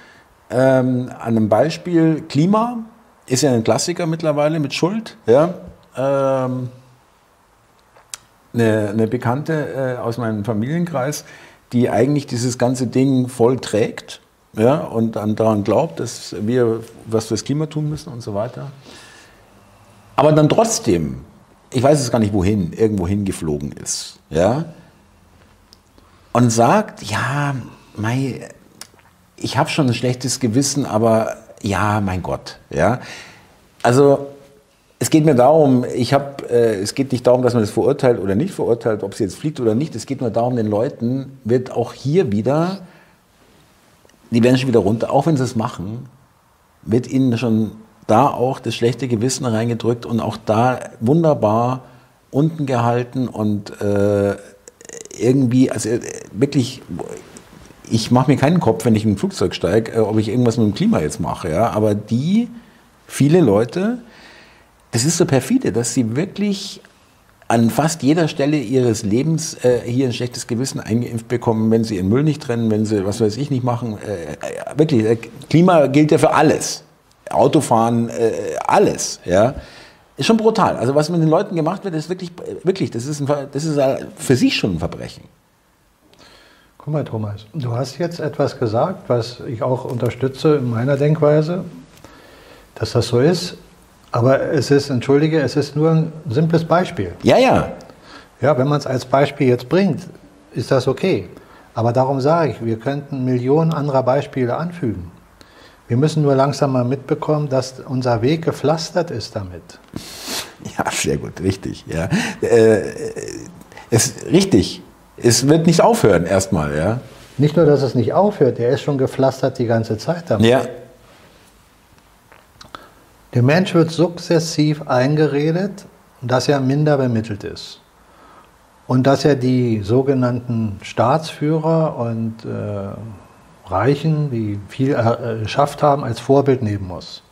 S1: Ähm, an einem Beispiel Klima ist ja ein Klassiker mittlerweile mit Schuld. Ja. Ähm, eine, eine, Bekannte äh, aus meinem Familienkreis, die eigentlich dieses ganze Ding voll trägt ja, und daran glaubt, dass wir was fürs Klima tun müssen und so weiter. Aber dann trotzdem, ich weiß es gar nicht wohin, irgendwo hingeflogen ist, ja, und sagt, ja, mei, ich habe schon ein schlechtes Gewissen, aber ja, mein Gott, ja. Also es geht mir darum, ich habe, äh, es geht nicht darum, dass man das verurteilt oder nicht verurteilt, ob sie jetzt fliegt oder nicht. Es geht nur darum, den Leuten wird auch hier wieder, die werden schon wieder runter, auch wenn sie es machen, wird ihnen schon da auch das schlechte Gewissen reingedrückt und auch da wunderbar unten gehalten und äh, irgendwie, also äh, wirklich, ich mache mir keinen Kopf, wenn ich in ein Flugzeug steige, äh, ob ich irgendwas mit dem Klima jetzt mache, ja. Aber die, viele Leute, das ist so perfide, dass sie wirklich an fast jeder Stelle ihres Lebens äh, hier ein schlechtes Gewissen eingeimpft bekommen, wenn sie ihren Müll nicht trennen, wenn sie was weiß ich nicht machen. Äh, äh wirklich, äh, Klima gilt ja für alles. Autofahren, äh, alles. Ja. Ist schon brutal. Also was mit den Leuten gemacht wird, ist wirklich, wirklich das, ist ein, das ist für sich schon ein Verbrechen.
S2: Guck mal, Thomas, du hast jetzt etwas gesagt, was ich auch unterstütze in meiner Denkweise, dass das so ist. Aber es ist, entschuldige, es ist nur ein simples Beispiel.
S1: Ja, ja.
S2: Ja, wenn man es als Beispiel jetzt bringt, ist das okay. Aber darum sage ich, wir könnten Millionen anderer Beispiele anfügen. Wir müssen nur langsam mal mitbekommen, dass unser Weg gepflastert ist damit. <laughs>
S1: Ja, sehr gut, richtig. Ja. Äh, es, richtig. Es wird nicht aufhören erstmal. Ja.
S2: Nicht nur, dass es nicht aufhört, er ist schon gepflastert die ganze Zeit damit.
S1: Ja.
S2: Der Mensch wird sukzessiv eingeredet, dass er minder bemittelt ist und dass er die sogenannten Staatsführer und äh, Reichen, die viel äh, geschafft haben, als Vorbild nehmen muss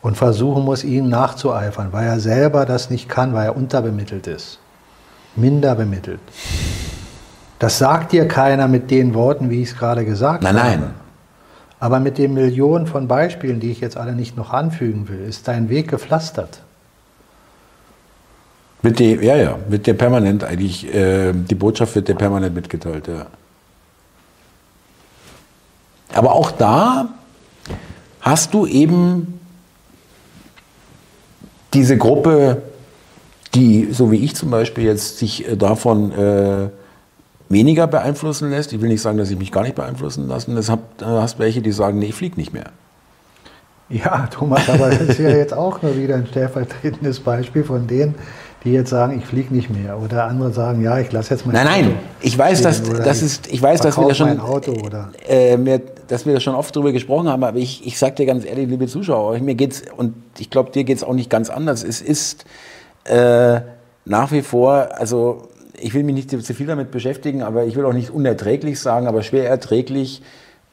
S2: und versuchen muss, ihnen nachzueifern, weil er selber das nicht kann, weil er unterbemittelt ist, minder bemittelt. Das sagt dir keiner mit den Worten, wie ich es gerade gesagt
S1: nein,
S2: habe.
S1: Nein, nein.
S2: Aber mit den Millionen von Beispielen, die ich jetzt alle nicht noch anfügen will, ist dein Weg gepflastert.
S1: Wird die, ja, ja, wird dir permanent eigentlich, äh, die Botschaft wird dir permanent mitgeteilt, ja. Aber auch da hast du eben diese Gruppe, die, so wie ich zum Beispiel jetzt, sich äh, davon äh, weniger beeinflussen lässt. Ich will nicht sagen, dass ich mich gar nicht beeinflussen lassen. Das hast welche, die sagen, nee, ich fliege nicht mehr.
S2: Ja, Thomas, aber das ist ja <laughs> jetzt auch nur wieder ein stellvertretendes Beispiel von denen, die jetzt sagen, ich fliege nicht mehr. Oder andere sagen, ja, ich lasse jetzt
S1: mal. Nein, nein, ich weiß, dass, das ist, ich weiß, dass wir da schon, äh, mehr, dass wir da schon oft drüber gesprochen haben, aber ich, ich sage dir ganz ehrlich, liebe Zuschauer, mir geht's, und ich glaube, dir geht es auch nicht ganz anders. Es ist äh, nach wie vor, also ich will mich nicht zu viel damit beschäftigen, aber ich will auch nicht unerträglich sagen, aber schwer erträglich,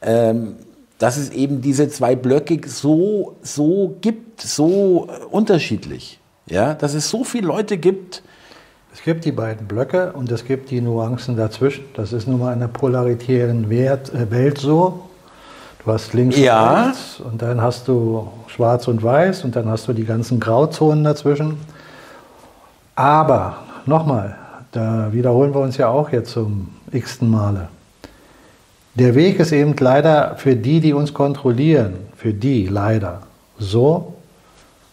S1: ähm, dass es eben diese zwei Blöcke so, so gibt, so äh, unterschiedlich. Ja, dass es so viele Leute gibt.
S2: Es gibt die beiden Blöcke und es gibt die Nuancen dazwischen. Das ist nun mal in der polaritären äh, Welt so. Du hast links
S1: ja.
S2: und rechts und dann hast du schwarz und weiß und dann hast du die ganzen Grauzonen dazwischen. Aber nochmal, da wiederholen wir uns ja auch jetzt zum x-ten Male. Der Weg ist eben leider für die, die uns kontrollieren, für die leider so,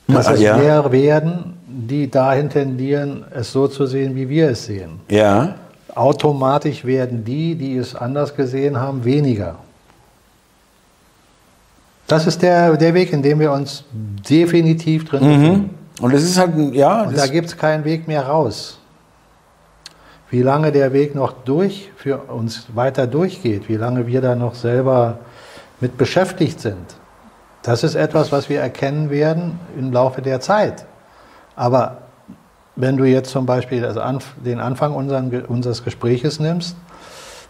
S2: dass es ja. mehr werden, die dahin tendieren, es so zu sehen, wie wir es sehen.
S1: Ja.
S2: Automatisch werden die, die es anders gesehen haben, weniger. Das ist der, der Weg, in dem wir uns definitiv drin mhm. befinden.
S1: Und es ist halt, ja.
S2: Und da gibt es keinen Weg mehr raus wie lange der Weg noch durch für uns weiter durchgeht, wie lange wir da noch selber mit beschäftigt sind. Das ist etwas, was wir erkennen werden im Laufe der Zeit. Aber wenn du jetzt zum Beispiel den Anfang unseres Gespräches nimmst,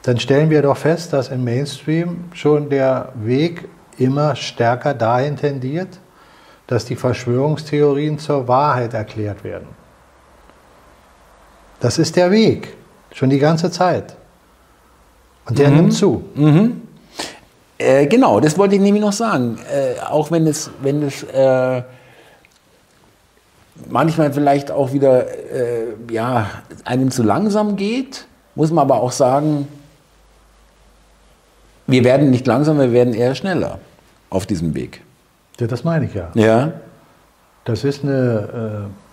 S2: dann stellen wir doch fest, dass im Mainstream schon der Weg immer stärker dahin tendiert, dass die Verschwörungstheorien zur Wahrheit erklärt werden. Das ist der Weg, schon die ganze Zeit. Und der mhm. nimmt zu.
S1: Mhm. Äh, genau, das wollte ich nämlich noch sagen. Äh, auch wenn es, wenn es äh, manchmal vielleicht auch wieder äh, ja, einem zu langsam geht, muss man aber auch sagen, wir werden nicht langsamer, wir werden eher schneller auf diesem Weg.
S2: Ja, das meine ich ja.
S1: Ja.
S2: Das ist eine, äh,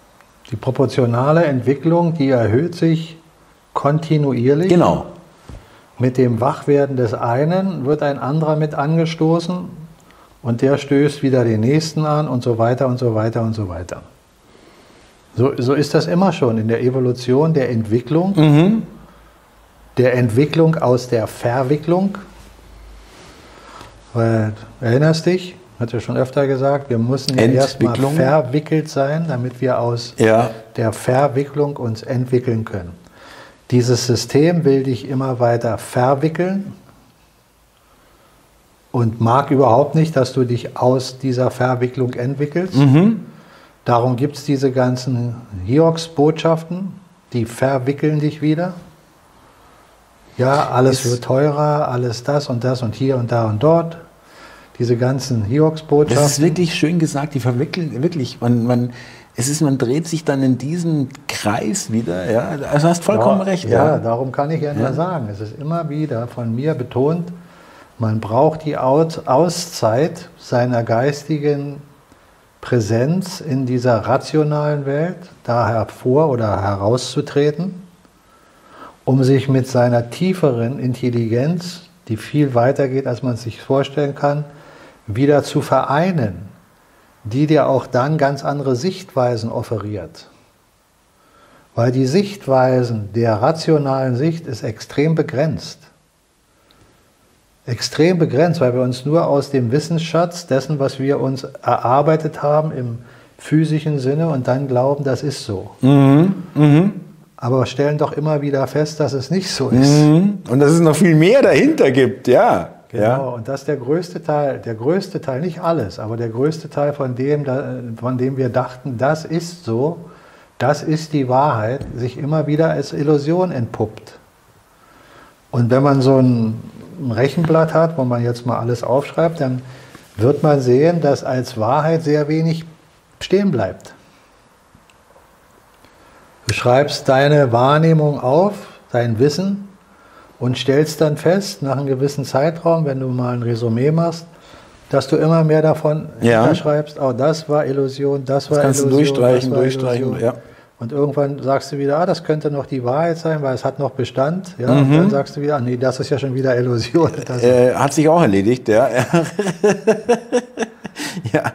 S2: die proportionale Entwicklung, die erhöht sich kontinuierlich.
S1: Genau.
S2: Mit dem Wachwerden des einen wird ein anderer mit angestoßen und der stößt wieder den nächsten an und so weiter und so weiter und so weiter. So, so ist das immer schon in der Evolution der Entwicklung,
S1: Mhm.
S2: der Entwicklung aus der Verwicklung. Weil, erinnerst dich, hat ja schon öfter gesagt, wir müssen ja erstmal verwickelt sein, damit wir aus
S1: Ja.
S2: der Verwicklung uns entwickeln können. Dieses System will dich immer weiter verwickeln und mag überhaupt nicht, dass du dich aus dieser Verwicklung entwickelst. Darum gibt es diese ganzen Hiox-Botschaften, die verwickeln dich wieder. Ja, alles
S1: Ist-
S2: wird teurer, alles das und das und hier und da und dort. Diese ganzen
S1: Das ist wirklich schön gesagt, die verwickeln, wirklich, man, man, es ist, man dreht sich dann in diesen Kreis wieder, ja, also hast vollkommen
S2: ja,
S1: recht,
S2: Ja,
S1: ja.
S2: darum kann ich ja nur
S1: Ja.
S2: sagen, es ist immer wieder von mir betont, man braucht die Aus- Auszeit seiner geistigen Präsenz in dieser rationalen Welt, da hervor oder herauszutreten, um sich mit seiner tieferen Intelligenz, die viel weiter geht, als man sich vorstellen kann, wieder zu vereinen, die dir auch dann ganz andere Sichtweisen offeriert. Weil die Sichtweisen der rationalen Sicht ist extrem begrenzt. Extrem begrenzt, weil wir uns nur aus dem Wissensschatz dessen, was wir uns erarbeitet haben im physischen Sinne und dann glauben, das ist so.
S1: Mhm, mhm,
S2: Aber stellen doch immer wieder fest, dass es nicht so ist.
S1: mhm. Und dass es noch viel mehr dahinter gibt, ja.
S2: Genau,
S1: ja.
S2: und dass der größte Teil, der größte Teil, nicht alles, aber der größte Teil von dem, von dem wir dachten, das ist so, das ist die Wahrheit, sich immer wieder als Illusion entpuppt. Und wenn man so ein Rechenblatt hat, wo man jetzt mal alles aufschreibt, dann wird man sehen, dass als Wahrheit sehr wenig stehen bleibt. Du schreibst deine Wahrnehmung auf, dein Wissen und stellst dann fest, nach einem gewissen Zeitraum, wenn du mal ein Resümee machst, dass du immer mehr davon
S1: Ja.
S2: schreibst, oh, das war Illusion, das war
S1: kannst du
S2: Illusion.
S1: durchstreichen,
S2: das war
S1: durchstreichen,
S2: Illusion.
S1: ja.
S2: Und irgendwann sagst du wieder, ah, das könnte noch die Wahrheit sein, weil es hat noch Bestand. Ja?
S1: Mhm.
S2: Und dann sagst du wieder, ah, nee, das ist ja schon wieder Illusion. <laughs> Das
S1: Äh, hat sich auch erledigt, ja. <laughs> ja,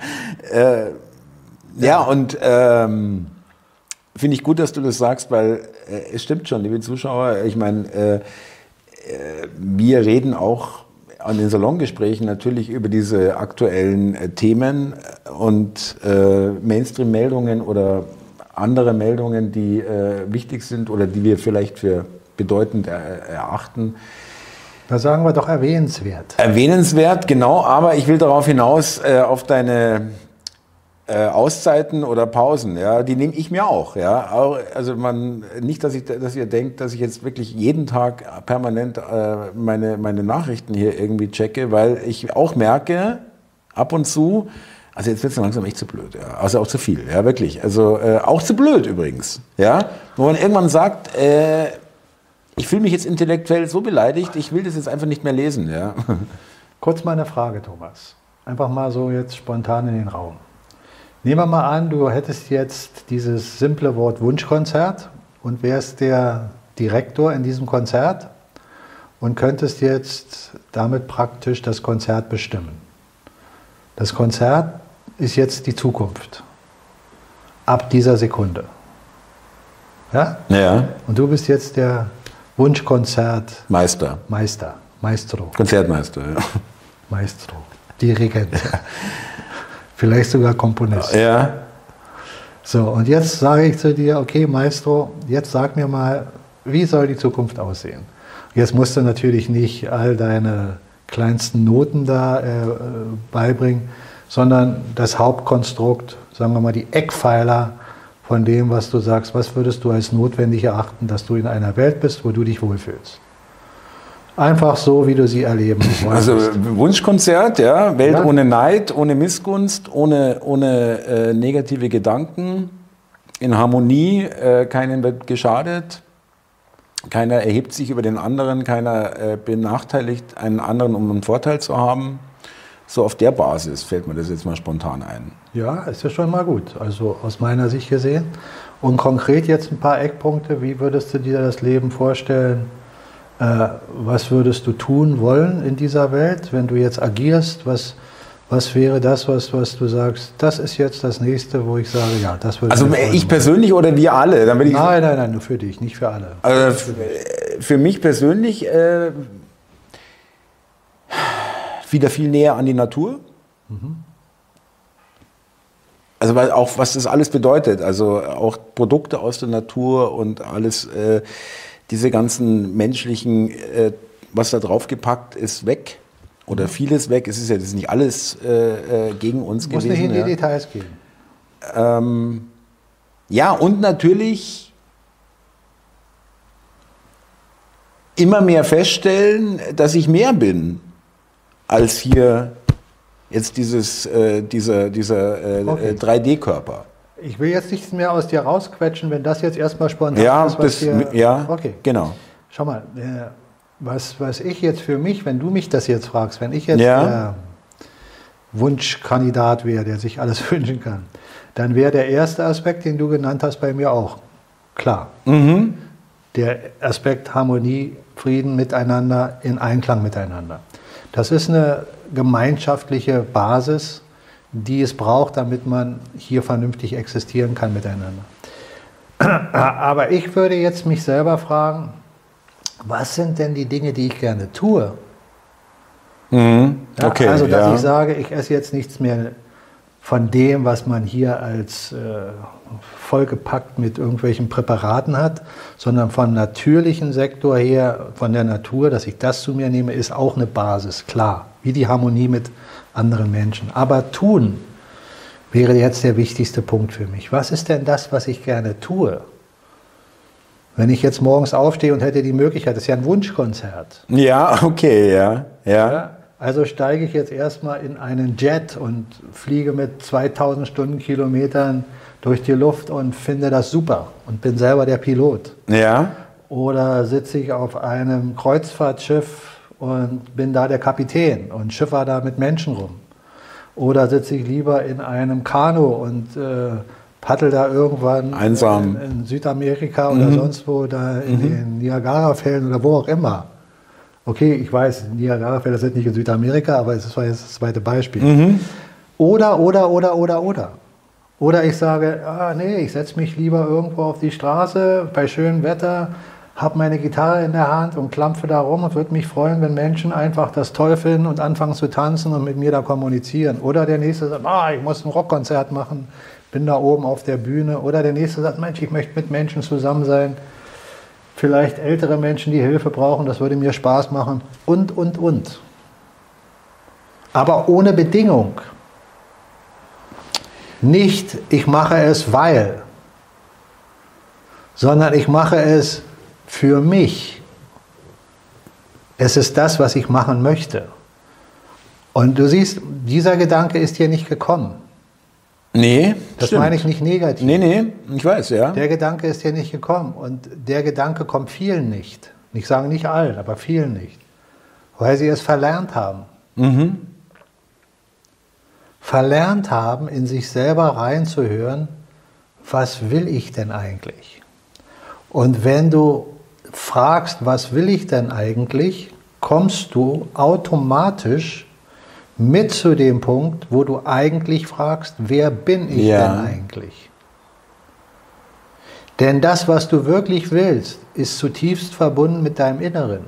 S1: äh, ja, und ähm, finde ich gut, dass du das sagst, weil äh, es stimmt schon, liebe Zuschauer. Ich meine, äh, wir reden auch an den Salongesprächen natürlich über diese aktuellen äh, Themen und äh, Mainstream-Meldungen oder andere Meldungen, die äh, wichtig sind oder die wir vielleicht für bedeutend er erachten.
S2: Da sagen wir doch erwähnenswert.
S1: Erwähnenswert, genau, aber ich will darauf hinaus äh, auf deine äh, Auszeiten oder Pausen, ja, die nehme ich mir auch, ja. Also man, nicht, dass ich, dass ihr denkt, dass ich jetzt wirklich jeden Tag permanent äh, meine, meine Nachrichten hier irgendwie checke, weil ich auch merke, ab und zu, also jetzt wird es langsam echt zu blöd, ja. Also auch zu viel, ja, wirklich. Also äh, auch zu blöd übrigens, ja. Wo man irgendwann sagt, äh, ich fühle mich jetzt intellektuell so beleidigt, ich will das jetzt einfach nicht mehr lesen, ja. <laughs>
S2: Kurz mal eine Frage, Thomas. Einfach mal so jetzt spontan in den Raum. Nehmen wir mal an, du hättest jetzt dieses simple Wort Wunschkonzert und wärst der Direktor in diesem Konzert und könntest jetzt damit praktisch das Konzert bestimmen. Das Konzert ist jetzt die Zukunft. Ab dieser Sekunde. Ja?
S1: Ja,
S2: Und du bist jetzt der Wunschkonzertmeister,
S1: Meister,
S2: Maestro.
S1: Konzertmeister. Ja.
S2: Maestro, Dirigent, vielleicht sogar Komponist.
S1: ja.
S2: So, und jetzt sage ich zu dir, okay, Maestro, jetzt sag mir mal, wie soll die Zukunft aussehen? Jetzt musst du natürlich nicht all deine kleinsten Noten da äh, beibringen, sondern das Hauptkonstrukt, sagen wir mal die Eckpfeiler von dem, was du sagst, was würdest du als notwendig erachten, dass du in einer Welt bist, wo du dich wohlfühlst. Einfach so, wie du sie erleben <laughs> wolltest.
S1: Also Wunschkonzert, ja, Welt
S2: Ja.
S1: ohne Neid, ohne Missgunst, ohne, ohne äh, negative Gedanken, in Harmonie, äh, keinem wird geschadet, keiner erhebt sich über den anderen, keiner äh, benachteiligt einen anderen, um einen Vorteil zu haben. So auf der Basis fällt mir das jetzt mal spontan ein.
S2: Ja, ist ja schon mal gut. Also aus meiner Sicht gesehen. Und konkret jetzt ein paar Eckpunkte. Wie würdest du dir das Leben vorstellen? Äh, was würdest du tun wollen in dieser Welt, wenn du jetzt agierst? Was, was wäre das, was, was du sagst, das ist jetzt das nächste, wo ich sage, ja, das würde
S1: Also ich persönlich oder wir alle?
S2: nein, nein, nein, nur für dich, nicht für alle.
S1: Also für, für mich persönlich äh, wieder viel näher an die Natur. Mhm. Also weil auch was das alles bedeutet, also auch Produkte aus der Natur und alles, äh, diese ganzen menschlichen, äh, was da drauf gepackt ist, weg oder mhm. vieles weg. Es ist ja das ist nicht alles äh, äh gegen uns
S2: du musst gewesen. Muss nicht in die ja. Details gehen.
S1: Ähm, ja, und natürlich immer mehr feststellen, dass ich mehr bin als hier jetzt dieses, äh, dieser, dieser äh, okay. 3D-Körper.
S2: Ich will jetzt nichts mehr aus dir rausquetschen, wenn das jetzt erstmal spontan
S1: ja, ist. Was das, ja, okay. genau.
S2: Schau mal, äh, was, was ich jetzt für mich, wenn du mich das jetzt fragst, wenn ich jetzt ja. der Wunschkandidat wäre, der sich alles <laughs> wünschen kann, dann wäre der erste Aspekt, den du genannt hast, bei mir auch klar. Mhm. Der Aspekt Harmonie, Frieden miteinander, in Einklang miteinander. Das ist eine gemeinschaftliche Basis, die es braucht, damit man hier vernünftig existieren kann miteinander. <clears throat> Aber ich würde jetzt mich selber fragen, was sind denn die Dinge, die ich gerne tue? Mhm. Okay, ja, also, dass ja. ich sage, ich esse jetzt nichts mehr von dem, was man hier als äh, vollgepackt mit irgendwelchen Präparaten hat, sondern vom natürlichen Sektor her, von der Natur, dass ich das zu mir nehme, ist auch eine Basis, klar, wie die Harmonie mit anderen Menschen. Aber tun wäre jetzt der wichtigste Punkt für mich. Was ist denn das, was ich gerne tue? Wenn ich jetzt morgens aufstehe und hätte die Möglichkeit, das ist ja ein Wunschkonzert.
S1: Ja, okay, ja. ja. ja
S2: also steige ich jetzt erstmal in einen Jet und fliege mit 2000 Stundenkilometern durch die Luft und finde das super und bin selber der Pilot.
S1: Ja.
S2: Oder sitze ich auf einem Kreuzfahrtschiff und bin da der Kapitän und schiffer da mit Menschen rum. Oder sitze ich lieber in einem Kanu und äh, paddel da irgendwann
S1: Einsam.
S2: In, in Südamerika mhm. oder sonst wo, da in mhm. den Niagara-Fällen oder wo auch immer. Okay, ich weiß, Niagara-Fälle sind nicht in Südamerika, aber es war jetzt das zweite Beispiel. Mhm. Oder, oder, oder, oder, oder. Oder ich sage, ah, nee, ich setze mich lieber irgendwo auf die Straße bei schönem Wetter, habe meine Gitarre in der Hand und klampfe da rum und würde mich freuen, wenn Menschen einfach das toll finden und anfangen zu tanzen und mit mir da kommunizieren. Oder der nächste sagt, ah, ich muss ein Rockkonzert machen, bin da oben auf der Bühne. Oder der nächste sagt, Mensch, ich möchte mit Menschen zusammen sein. Vielleicht ältere Menschen, die Hilfe brauchen, das würde mir Spaß machen. Und, und, und. Aber ohne Bedingung. Nicht, ich mache es weil, sondern ich mache es für mich. Es ist das, was ich machen möchte. Und du siehst, dieser Gedanke ist hier nicht gekommen.
S1: Nee.
S2: Das stimmt. meine ich nicht negativ.
S1: Nee, nee, ich weiß, ja.
S2: Der Gedanke ist hier nicht gekommen. Und der Gedanke kommt vielen nicht. Ich sage nicht allen, aber vielen nicht. Weil sie es verlernt haben. Mhm verlernt haben, in sich selber reinzuhören, was will ich denn eigentlich? Und wenn du fragst, was will ich denn eigentlich, kommst du automatisch mit zu dem Punkt, wo du eigentlich fragst, wer bin ich ja. denn eigentlich? Denn das, was du wirklich willst, ist zutiefst verbunden mit deinem Inneren.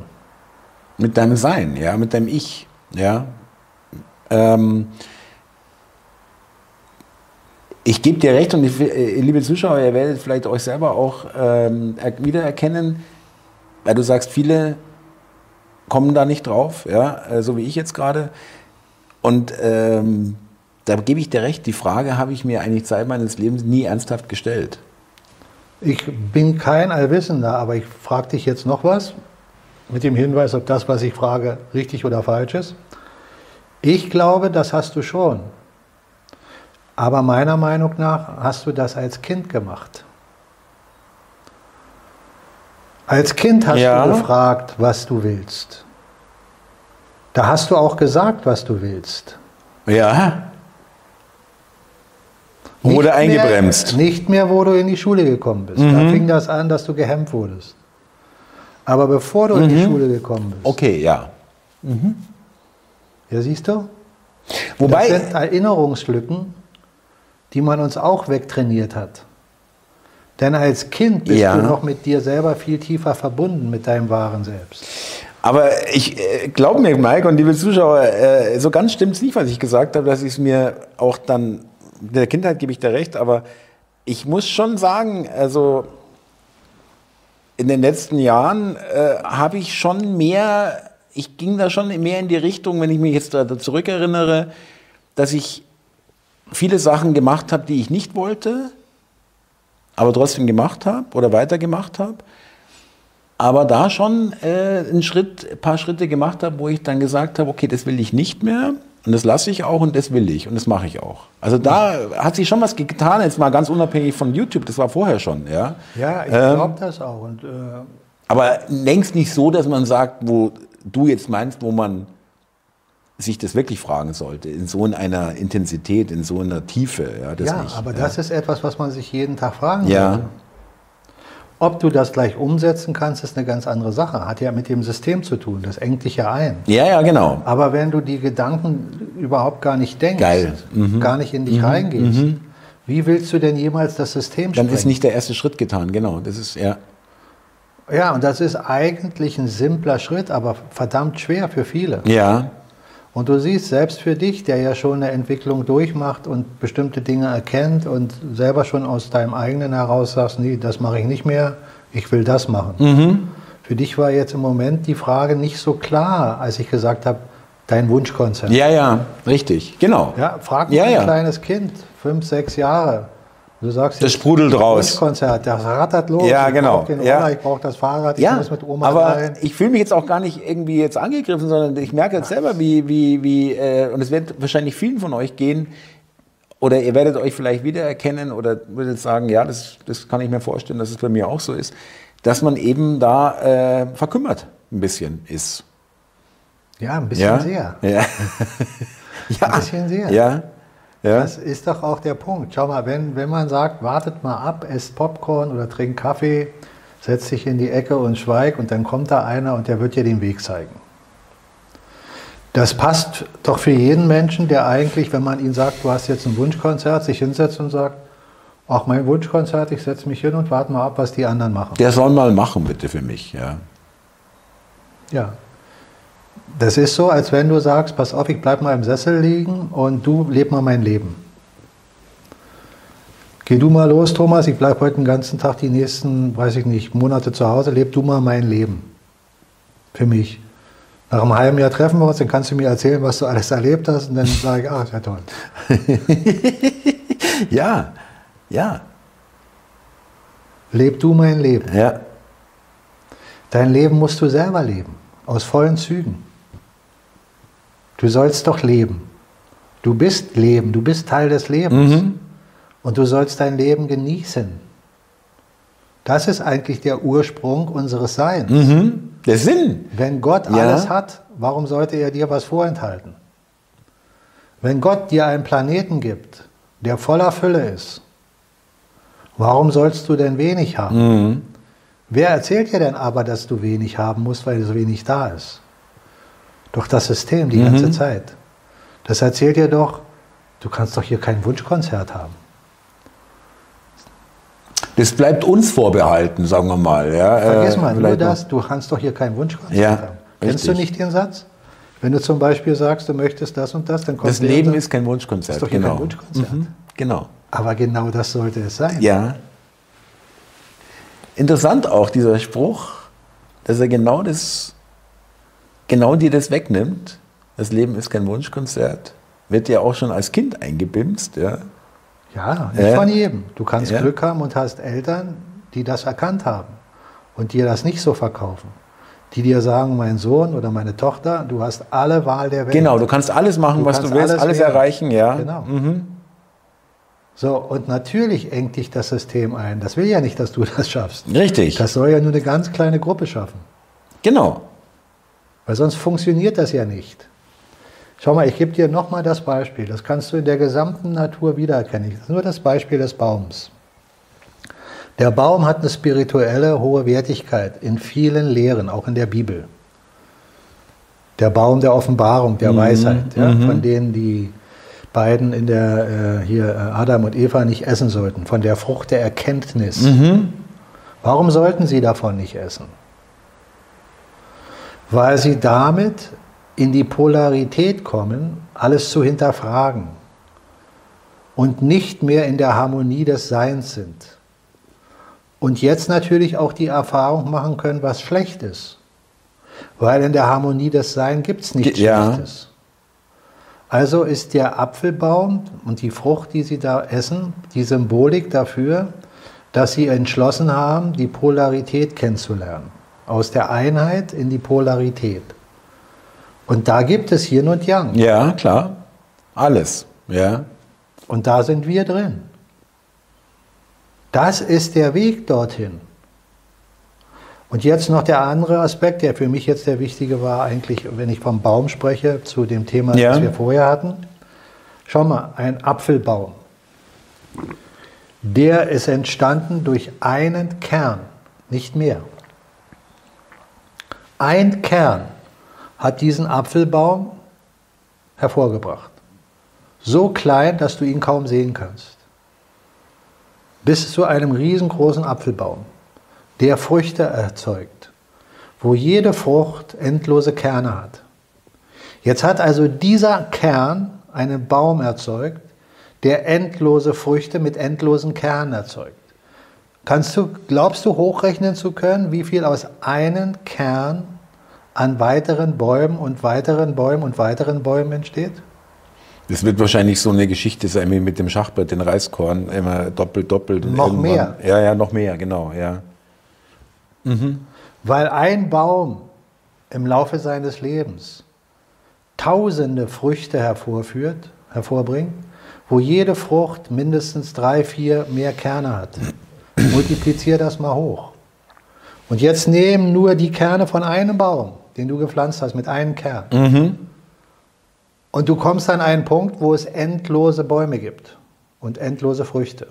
S1: Mit deinem Sein, ja, mit deinem Ich, ja. Ähm, ich gebe dir recht und ich, äh, liebe Zuschauer, ihr werdet vielleicht euch selber auch ähm, wiedererkennen, weil du sagst, viele kommen da nicht drauf, ja, äh, so wie ich jetzt gerade. Und ähm, da gebe ich dir recht, die Frage habe ich mir eigentlich Zeit meines Lebens nie ernsthaft gestellt.
S2: Ich bin kein Allwissender, aber ich frage dich jetzt noch was mit dem Hinweis, ob das, was ich frage, richtig oder falsch ist. Ich glaube, das hast du schon. Aber meiner Meinung nach hast du das als Kind gemacht. Als Kind hast
S1: Ja.
S2: du gefragt, was du willst. Da hast du auch gesagt, was du willst.
S1: Ja.
S2: Nicht
S1: Wurde
S2: mehr-
S1: eingebremst. Mhm.
S2: Nicht mehr, wo du in die Schule gekommen bist. Da fing das an, dass du gehemmt wurdest. Aber bevor du in die Schule gekommen bist,
S1: Mhm. Okay, ja.
S2: ja siehst du,
S1: Wobei,
S2: das sind Erinnerungslücken, die man uns auch wegtrainiert hat. Denn als Kind bist
S1: Ja.
S2: du noch mit dir selber viel tiefer verbunden, mit deinem wahren Selbst.
S1: Aber ich äh, glaube mir, Mike und liebe Zuschauer, äh, so ganz stimmt es nicht, was ich gesagt habe, dass ich es mir auch dann, in der Kindheit gebe ich dir recht, aber ich muss schon sagen, also in den letzten Jahren äh, habe ich schon mehr, ich ging da schon mehr in die Richtung, wenn ich mich jetzt da zurückerinnere, dass ich viele Sachen gemacht habe, die ich nicht wollte, aber trotzdem gemacht habe oder weitergemacht habe aber da schon äh, einen Schritt, ein paar Schritte gemacht habe, wo ich dann gesagt habe, okay, das will ich nicht mehr und das lasse ich auch und das will ich und das mache ich auch. Also da hat sich schon was getan, jetzt mal ganz unabhängig von YouTube, das war vorher schon, ja.
S2: Ja, ich
S1: Ähm,
S2: glaube das auch. Und, äh,
S1: Aber längst nicht so, dass man sagt, wo du jetzt meinst, wo man sich das wirklich fragen sollte, in so einer Intensität, in so einer Tiefe. Ja,
S2: ja
S1: nicht,
S2: aber
S1: ja.
S2: das ist etwas, was man sich jeden Tag fragen
S1: Ja.
S2: sollte. Ob du das gleich umsetzen kannst, ist eine ganz andere Sache. Hat ja mit dem System zu tun. Das engt dich ja ein.
S1: Ja, ja, genau.
S2: Aber wenn du die Gedanken überhaupt gar nicht denkst.
S1: Mhm.
S2: gar nicht in dich reingehst, wie willst du denn jemals das System
S1: Dann
S2: sprengen?
S1: ist nicht der erste Schritt getan, genau. Das ist, ja.
S2: ja, und das ist eigentlich ein simpler Schritt, aber verdammt schwer für viele.
S1: Ja,
S2: Und du siehst, selbst für dich, der ja schon eine Entwicklung durchmacht und bestimmte Dinge erkennt und selber schon aus deinem eigenen heraus sagst, nee, das mache ich nicht mehr, ich will das machen.
S1: Mhm.
S2: Für dich war jetzt im Moment die Frage nicht so klar, als ich gesagt habe, dein Wunschkonzert.
S1: Ja, ja, richtig, genau.
S2: Ja, frag mal
S1: Ja,
S2: ein
S1: ja.
S2: kleines Kind, fünf, sechs Jahre. Du sagst
S1: Das sprudelt raus.
S2: Wunschkonzert, das rattert los.
S1: Ja,
S2: ich
S1: genau.
S2: brauch den
S1: Ja.
S2: Ich brauche das Fahrrad, ich
S1: Ja,
S2: muss mit Oma
S1: aber
S2: rein.
S1: ich fühle mich jetzt auch gar nicht irgendwie jetzt angegriffen, sondern ich merke jetzt selber, wie, wie, wie äh, und es wird wahrscheinlich vielen von euch gehen, oder ihr werdet euch vielleicht wiedererkennen oder würdet sagen, ja, das, das kann ich mir vorstellen, dass es bei mir auch so ist, dass man eben da äh, verkümmert ein bisschen ist.
S2: Ja, ein bisschen
S1: Ja,
S2: sehr.
S1: ja. <laughs> ja.
S2: Ein bisschen sehr.
S1: Ja, ja.
S2: Das ist doch auch der Punkt. Schau mal, wenn, wenn man sagt, wartet mal ab, esst Popcorn oder trinkt Kaffee, setzt dich in die Ecke und schweig und dann kommt da einer und der wird dir den Weg zeigen. Das passt doch für jeden Menschen, der eigentlich, wenn man ihm sagt, du hast jetzt ein Wunschkonzert, sich hinsetzt und sagt, ach mein Wunschkonzert, ich setze mich hin und warte mal ab, was die anderen machen.
S1: Der soll mal machen, bitte für mich, ja.
S2: Ja. Das ist so, als wenn du sagst, pass auf, ich bleib mal im Sessel liegen und du leb mal mein Leben. Geh du mal los, Thomas, ich bleib heute den ganzen Tag die nächsten, weiß ich nicht, Monate zu Hause, leb du mal mein Leben. Für mich. Nach einem halben Jahr treffen wir uns, dann kannst du mir erzählen, was du alles erlebt hast und dann <laughs> sage ich, ah, ist ja toll. <laughs>
S1: Ja, ja,
S2: Leb du mein Leben.
S1: ja.
S2: Dein Leben musst du selber leben, aus vollen Zügen. Du sollst doch leben. Du bist Leben, du bist Teil des Lebens. Und du sollst dein Leben genießen. Das ist eigentlich der Ursprung unseres Seins.
S1: Mhm. Der Sinn.
S2: Wenn Gott
S1: Ja.
S2: alles hat, warum sollte er dir was vorenthalten? Wenn Gott dir einen Planeten gibt, der voller Fülle ist, warum sollst du denn wenig haben?
S1: Mhm.
S2: Wer erzählt dir denn aber, dass du wenig haben musst, weil so wenig da ist? Doch das System die ganze
S1: Mhm.
S2: Zeit. Das erzählt dir doch, du kannst doch hier kein Wunschkonzert haben.
S1: Das bleibt uns vorbehalten, sagen wir mal. Ja,
S2: Vergiss
S1: Äh,
S2: mal, nur das, du kannst doch hier kein Wunschkonzert
S1: Ja,
S2: haben. Kennst du
S1: richtig.
S2: nicht den Satz? Wenn du zum Beispiel sagst, du möchtest das und das, dann kommt
S1: Das Leben ist kein Wunschkonzert.
S2: Ist doch hier
S1: genau.
S2: kein Wunschkonzert.
S1: Mhm. Genau.
S2: Aber genau das sollte es sein.
S1: Ja. Interessant auch dieser Spruch, dass er genau das, genau dir das wegnimmt. Das Leben ist kein Wunschkonzert. Wird ja auch schon als Kind eingebimst, ja.
S2: Ja, nicht
S1: Ja.
S2: von jedem. Du kannst
S1: Ja.
S2: Glück haben und hast Eltern, die das erkannt haben und dir das nicht so verkaufen. Die dir sagen, mein Sohn oder meine Tochter, du hast alle Wahl der Welt.
S1: Genau, du kannst alles machen,
S2: Du
S1: was
S2: kannst
S1: du willst,
S2: alles
S1: alles, erreichen, ja.
S2: Genau.
S1: Mhm.
S2: So, und natürlich engt dich das System ein. Das will ja nicht, dass du <laughs> das schaffst.
S1: Richtig.
S2: Das soll ja nur eine ganz kleine Gruppe schaffen.
S1: Genau.
S2: Weil sonst funktioniert das ja nicht. Schau mal, ich gebe dir nochmal das Beispiel. Das kannst du in der gesamten Natur wiedererkennen. Das ist nur das Beispiel des Baums. Der Baum hat eine spirituelle hohe Wertigkeit in vielen Lehren, auch in der Bibel. Der Baum der Offenbarung, der
S1: Mhm,
S2: Weisheit, ja,
S1: mhm.
S2: von denen die beiden in der äh, hier äh, Adam und Eva nicht essen sollten, von der Frucht der Erkenntnis.
S1: Mhm.
S2: Warum sollten sie davon nicht essen? Weil sie damit in die Polarität kommen, alles zu hinterfragen und nicht mehr in der Harmonie des Seins sind. Und jetzt natürlich auch die Erfahrung machen können, was schlecht ist. Weil in der Harmonie des Seins gibt es nichts
S1: Ja.
S2: Schlechtes. Also ist der Apfelbaum und die Frucht, die sie da essen, die Symbolik dafür, dass sie entschlossen haben, die Polarität kennenzulernen. Aus der Einheit in die Polarität. Und da gibt es Yin und Yang.
S1: Ja, klar. Alles. Ja.
S2: Und da sind wir drin. Das ist der Weg dorthin. Und jetzt noch der andere Aspekt, der für mich jetzt der wichtige war, eigentlich, wenn ich vom Baum spreche, zu dem Thema,
S1: Ja.
S2: das wir vorher hatten. Schau mal, ein Apfelbaum. Der ist entstanden durch einen Kern, nicht mehr. Ein Kern hat diesen Apfelbaum hervorgebracht. So klein, dass du ihn kaum sehen kannst. Bis zu einem riesengroßen Apfelbaum, der Früchte erzeugt, wo jede Frucht endlose Kerne hat. Jetzt hat also dieser Kern einen Baum erzeugt, der endlose Früchte mit endlosen Kernen erzeugt. Kannst du, glaubst du hochrechnen zu können, wie viel aus einem Kern an weiteren Bäumen und weiteren Bäumen und weiteren Bäumen entsteht?
S1: Das wird wahrscheinlich so eine Geschichte sein wie mit dem Schachbrett, den Reiskorn, immer doppelt, doppelt. und
S2: Noch mehr.
S1: Ja, ja, noch mehr, genau, ja.
S2: Weil ein Baum im Laufe seines Lebens tausende Früchte hervorführt, hervorbringt, wo jede Frucht mindestens drei, vier mehr Kerne hat. <clears throat> Multiplizier das mal hoch. Und jetzt nehmen nur die Kerne von einem Baum, den du gepflanzt hast, mit einem Kern. Und du kommst an einen Punkt, wo es endlose Bäume gibt und endlose Früchte.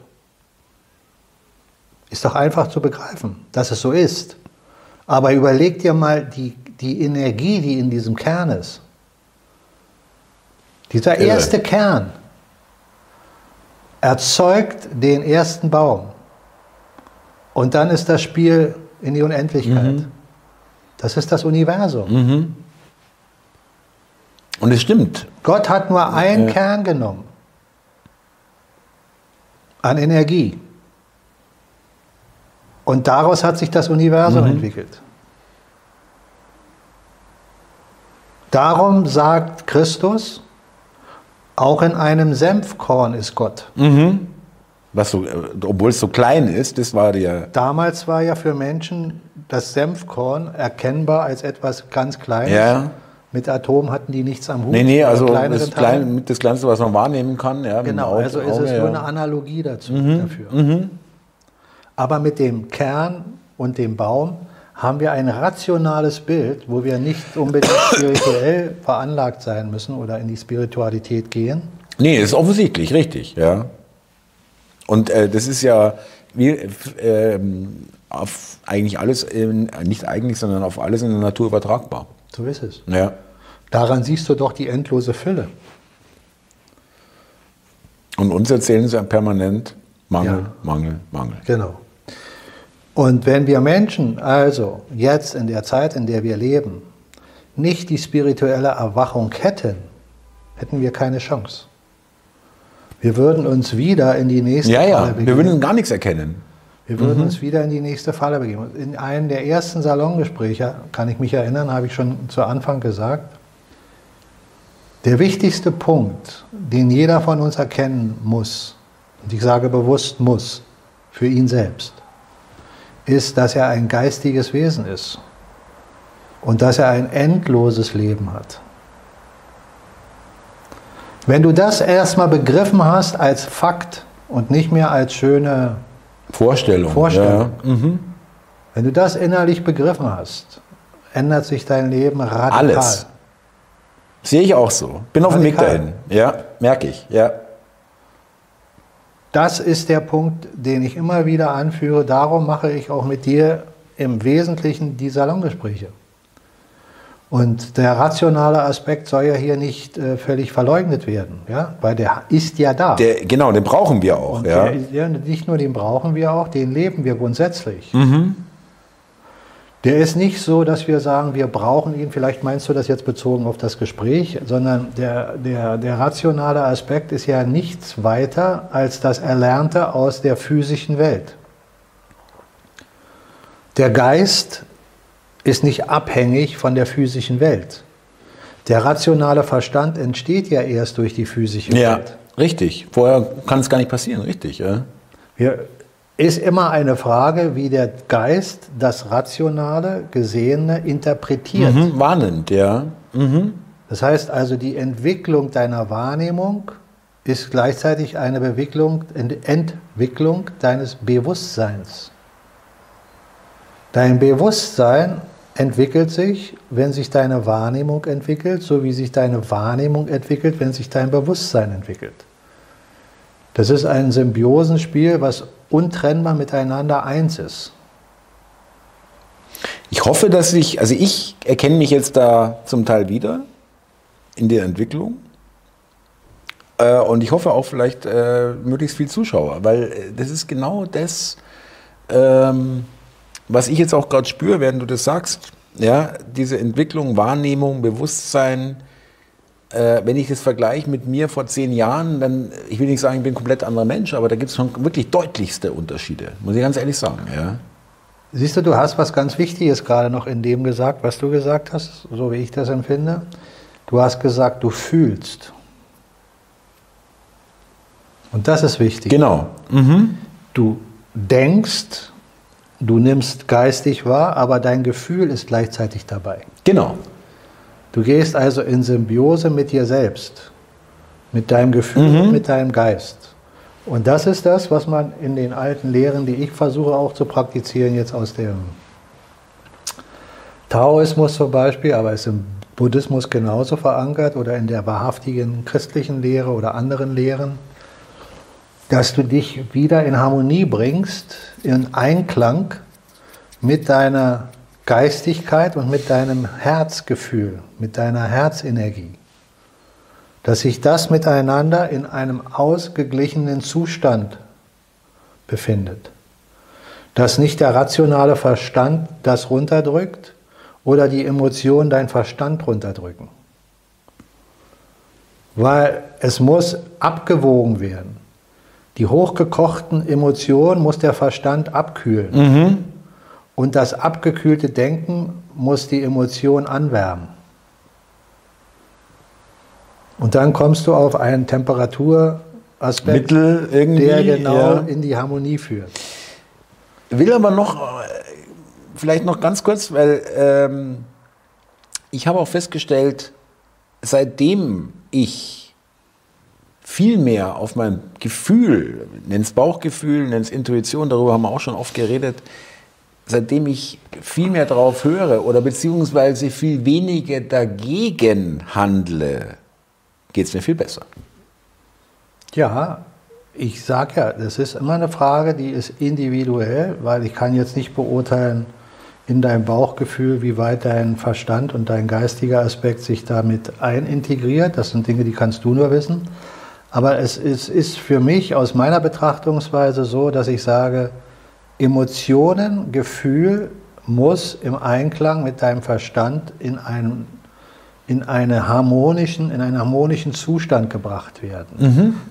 S2: Ist doch einfach zu begreifen, dass es so ist. Aber überleg dir mal die, die Energie, die in diesem Kern ist. Dieser
S1: Irre.
S2: erste Kern erzeugt den ersten Baum. Und dann ist das Spiel in die Unendlichkeit. Das ist das Universum.
S1: Und es stimmt.
S2: Gott hat nur einen
S1: Ja.
S2: Kern genommen an Energie. Und daraus hat sich das Universum entwickelt. Darum sagt Christus, auch in einem Senfkorn ist Gott.
S1: Was so, äh, obwohl es so klein ist, das war ja.
S2: Damals war ja für Menschen das Senfkorn erkennbar als etwas ganz Kleines.
S1: Ja.
S2: Mit Atom hatten die nichts am Hut.
S1: Nee, nee, also das,
S2: Teile.
S1: klein, mit das Kleinste, was man wahrnehmen kann. Ja,
S2: Genau,
S1: Auge-
S2: also ist es nur
S1: ja.
S2: eine Analogie dazu,
S1: Mhm,
S2: dafür. Aber mit dem Kern und dem Baum haben wir ein rationales Bild, wo wir nicht unbedingt <coughs> spirituell veranlagt sein müssen oder in die Spiritualität gehen.
S1: Nee, ist offensichtlich, richtig, ja. Und äh, das ist ja wie, äh, auf eigentlich alles, in, nicht eigentlich, sondern auf alles in der Natur übertragbar.
S2: So ist es.
S1: Ja.
S2: Daran siehst du doch die endlose Fülle.
S1: Und uns erzählen sie ja permanent Mangel,
S2: Ja.
S1: Mangel, Mangel.
S2: Genau. Und wenn wir Menschen also jetzt in der Zeit, in der wir leben, nicht die spirituelle Erwachung hätten, hätten wir keine Chance. Wir würden uns wieder in die nächste
S1: Ja,
S2: Falle
S1: ja, wir
S2: begeben.
S1: würden gar nichts erkennen.
S2: Wir würden uns wieder in die nächste Falle begeben. In einem der ersten Salongespräche, kann ich mich erinnern, habe ich schon zu Anfang gesagt, der wichtigste Punkt, den jeder von uns erkennen muss, und ich sage bewusst muss, für ihn selbst, ist, dass er ein geistiges Wesen ist und dass er ein endloses Leben hat. Wenn du das erstmal begriffen hast als Fakt und nicht mehr als schöne
S1: Vorstellung.
S2: Vorstellung.
S1: Ja. Mhm.
S2: Wenn du das innerlich begriffen hast, ändert sich dein Leben radikal.
S1: Alles. Sehe ich auch so. Bin auf dem Weg
S2: Radikal.
S1: dahin. Ja, merke ich. Ja.
S2: Das ist der Punkt, den ich immer wieder anführe. Darum mache ich auch mit dir im Wesentlichen die Salongespräche. Und der rationale Aspekt soll ja hier nicht äh, völlig verleugnet werden, ja? weil der ist ja da.
S1: Der, genau, den brauchen wir auch. Ja.
S2: der, ja, nicht nur den brauchen wir auch, den leben wir grundsätzlich.
S1: Mhm.
S2: Der ist nicht so, dass wir sagen, wir brauchen ihn, vielleicht meinst du das jetzt bezogen auf das Gespräch, sondern der, der, der rationale Aspekt ist ja nichts weiter als das Erlernte aus der physischen Welt. Der Geist ist nicht abhängig von der physischen Welt. Der rationale Verstand entsteht ja erst durch die physische
S1: ja,
S2: Welt.
S1: richtig. Vorher kann es gar nicht passieren, richtig. Ja.
S2: Wir, ist immer eine Frage, wie der Geist das Rationale, Gesehene interpretiert.
S1: Mhm. Warnend, ja. Mhm.
S2: Das heißt also, die Entwicklung deiner Wahrnehmung ist gleichzeitig eine Bewicklung, Ent- Entwicklung deines Bewusstseins. Dein Bewusstsein entwickelt sich, wenn sich deine Wahrnehmung entwickelt, so wie sich deine Wahrnehmung entwickelt, wenn sich dein Bewusstsein entwickelt. Das ist ein Symbiosenspiel, was untrennbar miteinander eins ist.
S1: Ich hoffe, dass ich, also ich erkenne mich jetzt da zum Teil wieder in der Entwicklung. Äh, und ich hoffe auch vielleicht äh, möglichst viel Zuschauer, weil äh, das ist genau das, ähm, was ich jetzt auch gerade spüre, während du das sagst. Ja, diese Entwicklung, Wahrnehmung, Bewusstsein. Äh, wenn ich das vergleiche mit mir vor zehn Jahren, dann, ich will nicht sagen, ich bin ein komplett anderer Mensch, aber da gibt es schon wirklich deutlichste Unterschiede, muss ich ganz ehrlich sagen. Ja.
S2: Siehst du, du hast was ganz Wichtiges gerade noch in dem gesagt, was du gesagt hast, so wie ich das empfinde. Du hast gesagt, du fühlst. Und das ist wichtig.
S1: Genau. Mhm.
S2: Du denkst, du nimmst geistig wahr, aber dein Gefühl ist gleichzeitig dabei.
S1: Genau.
S2: Du gehst also in Symbiose mit dir selbst, mit deinem Gefühl und mit deinem Geist. Und das ist das, was man in den alten Lehren, die ich versuche auch zu praktizieren, jetzt aus dem Taoismus zum Beispiel, aber ist im Buddhismus genauso verankert oder in der wahrhaftigen christlichen Lehre oder anderen Lehren, dass du dich wieder in Harmonie bringst, in Einklang mit deiner Geistigkeit und mit deinem Herzgefühl, mit deiner Herzenergie. Dass sich das miteinander in einem ausgeglichenen Zustand befindet. Dass nicht der rationale Verstand das runterdrückt oder die Emotionen deinen Verstand runterdrücken. Weil es muss abgewogen werden. Die hochgekochten Emotionen muss der Verstand abkühlen. Und das abgekühlte Denken muss die Emotion anwärmen. Und dann kommst du auf einen Temperaturaspekt, der genau
S1: ja.
S2: in die Harmonie führt.
S1: Will aber noch, äh, vielleicht noch ganz kurz, weil ähm, ich habe auch festgestellt, seitdem ich viel mehr auf mein Gefühl, nenn es Bauchgefühl, nenn es Intuition, darüber haben wir auch schon oft geredet, seitdem ich viel mehr drauf höre oder beziehungsweise viel weniger dagegen handle, geht es mir viel besser.
S2: Ja, ich sage ja, das ist immer eine Frage, die ist individuell, weil ich kann jetzt nicht beurteilen in deinem Bauchgefühl, wie weit dein Verstand und dein geistiger Aspekt sich damit einintegriert. Das sind Dinge, die kannst du nur wissen. Aber es ist, ist für mich aus meiner Betrachtungsweise so, dass ich sage, Emotionen, Gefühl muss im Einklang mit deinem Verstand in einen in, eine harmonischen, in einen harmonischen Zustand gebracht werden.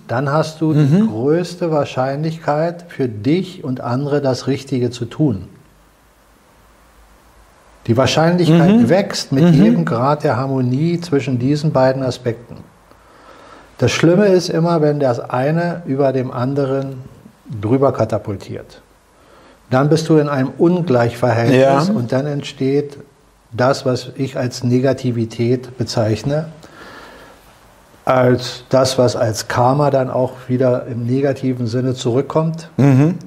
S2: Dann hast du die größte Wahrscheinlichkeit für dich und andere das Richtige zu tun. Die Wahrscheinlichkeit wächst mit jedem Grad der Harmonie zwischen diesen beiden Aspekten. Das Schlimme ist immer, wenn das eine über dem anderen drüber katapultiert. Dann bist du in einem Ungleichverhältnis
S1: Ja.
S2: und dann entsteht das, was ich als Negativität bezeichne. als das, was als Karma dann auch wieder im negativen Sinne zurückkommt.
S1: Mhm.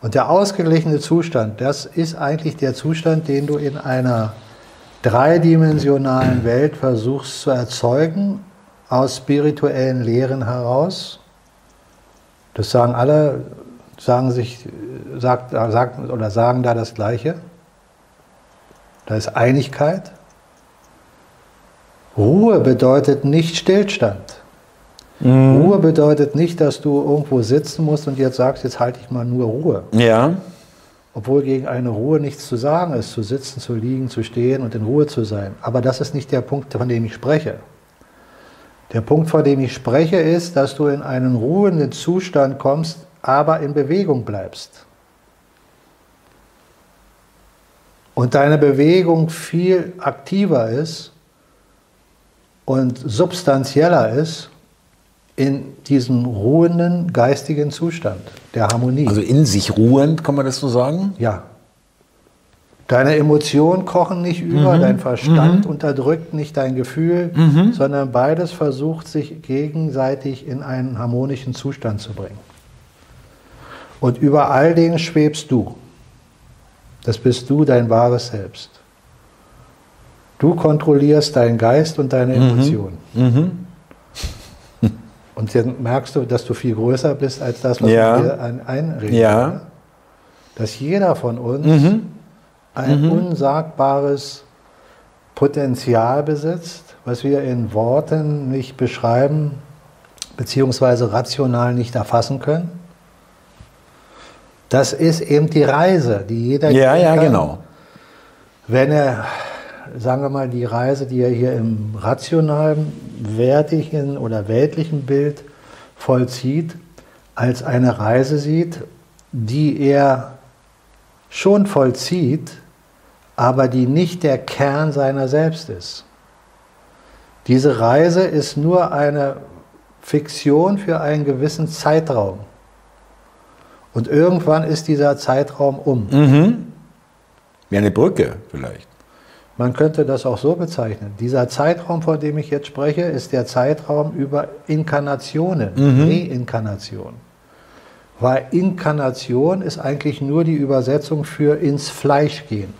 S2: Und der ausgeglichene Zustand, das ist eigentlich der Zustand, den du in einer dreidimensionalen Welt versuchst zu erzeugen, aus spirituellen Lehren heraus. Das sagen alle, sagen sich, sagt, sagt, oder sagen da das Gleiche. Da ist Einigkeit. Ruhe bedeutet nicht Stillstand.
S1: Mhm.
S2: Ruhe bedeutet nicht, dass du irgendwo sitzen musst und jetzt sagst, jetzt halte ich mal nur Ruhe.
S1: Ja.
S2: Obwohl gegen eine Ruhe nichts zu sagen ist, zu sitzen, zu liegen, zu stehen und in Ruhe zu sein. Aber das ist nicht der Punkt, von dem ich spreche. Der Punkt, von dem ich spreche, ist, dass du in einen ruhenden Zustand kommst, aber in Bewegung bleibst. Und deine Bewegung viel aktiver ist und substanzieller ist in diesem ruhenden geistigen Zustand der Harmonie.
S1: Also in sich ruhend, kann man das so sagen?
S2: Ja. Deine Emotionen kochen nicht über, dein Verstand unterdrückt nicht dein Gefühl, sondern beides versucht sich gegenseitig in einen harmonischen Zustand zu bringen. Und über all dem schwebst du. Das bist du, dein wahres Selbst. Du kontrollierst deinen Geist und deine Emotionen. Und dann merkst du, dass du viel größer bist als das, was
S1: Ja.
S2: du dir ein einredest.
S1: Ja.
S2: ne? Dass jeder von uns
S1: Mhm.
S2: ein unsagbares Potenzial besitzt, was wir in Worten nicht beschreiben, beziehungsweise rational nicht erfassen können. Das ist eben die Reise, die jeder
S1: Ja, ja,
S2: kann,
S1: genau.
S2: wenn er, sagen wir mal, die Reise, die er hier im rationalen, wertigen oder weltlichen Bild vollzieht, als eine Reise sieht, die er schon vollzieht, aber die nicht der Kern seiner selbst ist. Diese Reise ist nur eine Fiktion für einen gewissen Zeitraum. Und irgendwann ist dieser Zeitraum um.
S1: Mhm. Wie eine Brücke vielleicht.
S2: Man könnte das auch so bezeichnen. Dieser Zeitraum, von dem ich jetzt spreche, ist der Zeitraum über Inkarnationen, Reinkarnation. Weil Inkarnation ist eigentlich nur die Übersetzung für ins Fleisch gehen.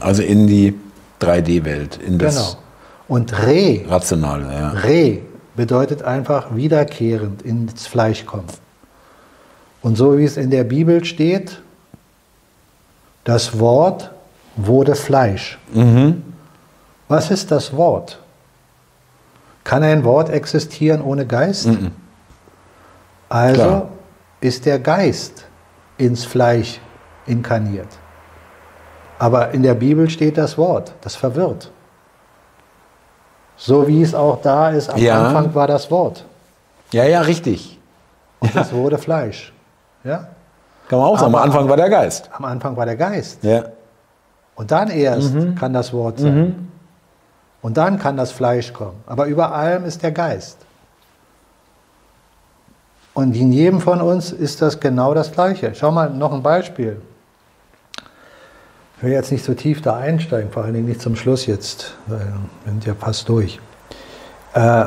S1: Also in die 3D-Welt, in das
S2: Genau. Und Re,
S1: Rationale. Ja.
S2: Re bedeutet einfach wiederkehrend ins Fleisch kommen. Und so wie es in der Bibel steht, das Wort wurde Fleisch.
S1: Mhm.
S2: Was ist das Wort? Kann ein Wort existieren ohne Geist? Also
S1: Klar.
S2: ist der Geist ins Fleisch inkarniert. Aber in der Bibel steht das Wort, das verwirrt. So wie es auch da ist, am
S1: Ja.
S2: Anfang war das Wort
S1: ja, ja, richtig.
S2: und es wurde Fleisch. Ja?
S1: Kann man auch sagen. Am Anfang war der Geist.
S2: Am Anfang war der Geist.
S1: Ja.
S2: Und dann erst kann das Wort sein. Und dann kann das Fleisch kommen. Aber über allem ist der Geist. Und in jedem von uns ist das genau das Gleiche. Schau mal, noch ein Beispiel. Ich will jetzt nicht so tief da einsteigen, vor allen Dingen nicht zum Schluss jetzt, weil wir sind ja fast durch. Äh,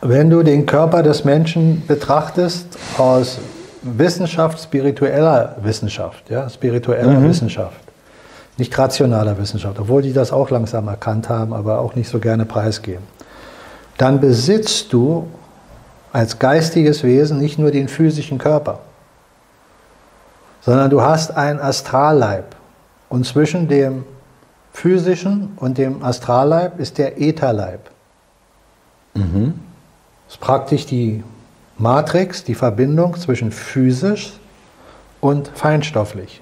S2: wenn du den Körper des Menschen betrachtest aus Wissenschaft, spiritueller Wissenschaft, ja, spiritueller Wissenschaft, nicht rationaler Wissenschaft, obwohl die das auch langsam erkannt haben, aber auch nicht so gerne preisgeben, dann besitzt du als geistiges Wesen nicht nur den physischen Körper, sondern du hast einen Astralleib. Und zwischen dem physischen und dem Astralleib ist der Ätherleib. Das ist praktisch die Matrix, die Verbindung zwischen physisch und feinstofflich.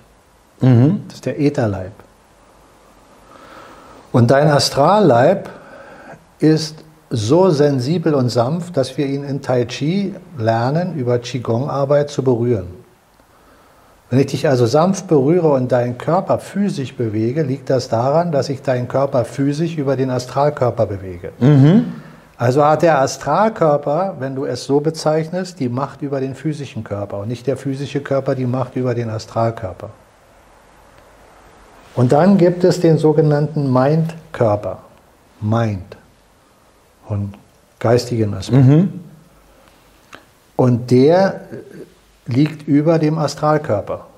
S2: Das ist der Ätherleib. Und dein Astralleib ist so sensibel und sanft, dass wir ihn in Tai Chi lernen, über Qigong-Arbeit zu berühren. Wenn ich dich also sanft berühre und deinen Körper physisch bewege, liegt das daran, dass ich deinen Körper physisch über den Astralkörper bewege. Also hat der Astralkörper, wenn du es so bezeichnest, die Macht über den physischen Körper und nicht der physische Körper die Macht über den Astralkörper. Und dann gibt es den sogenannten Mind-Körper. Mind. von geistigen Aspekten. Mhm. Und der liegt über dem Astralkörper.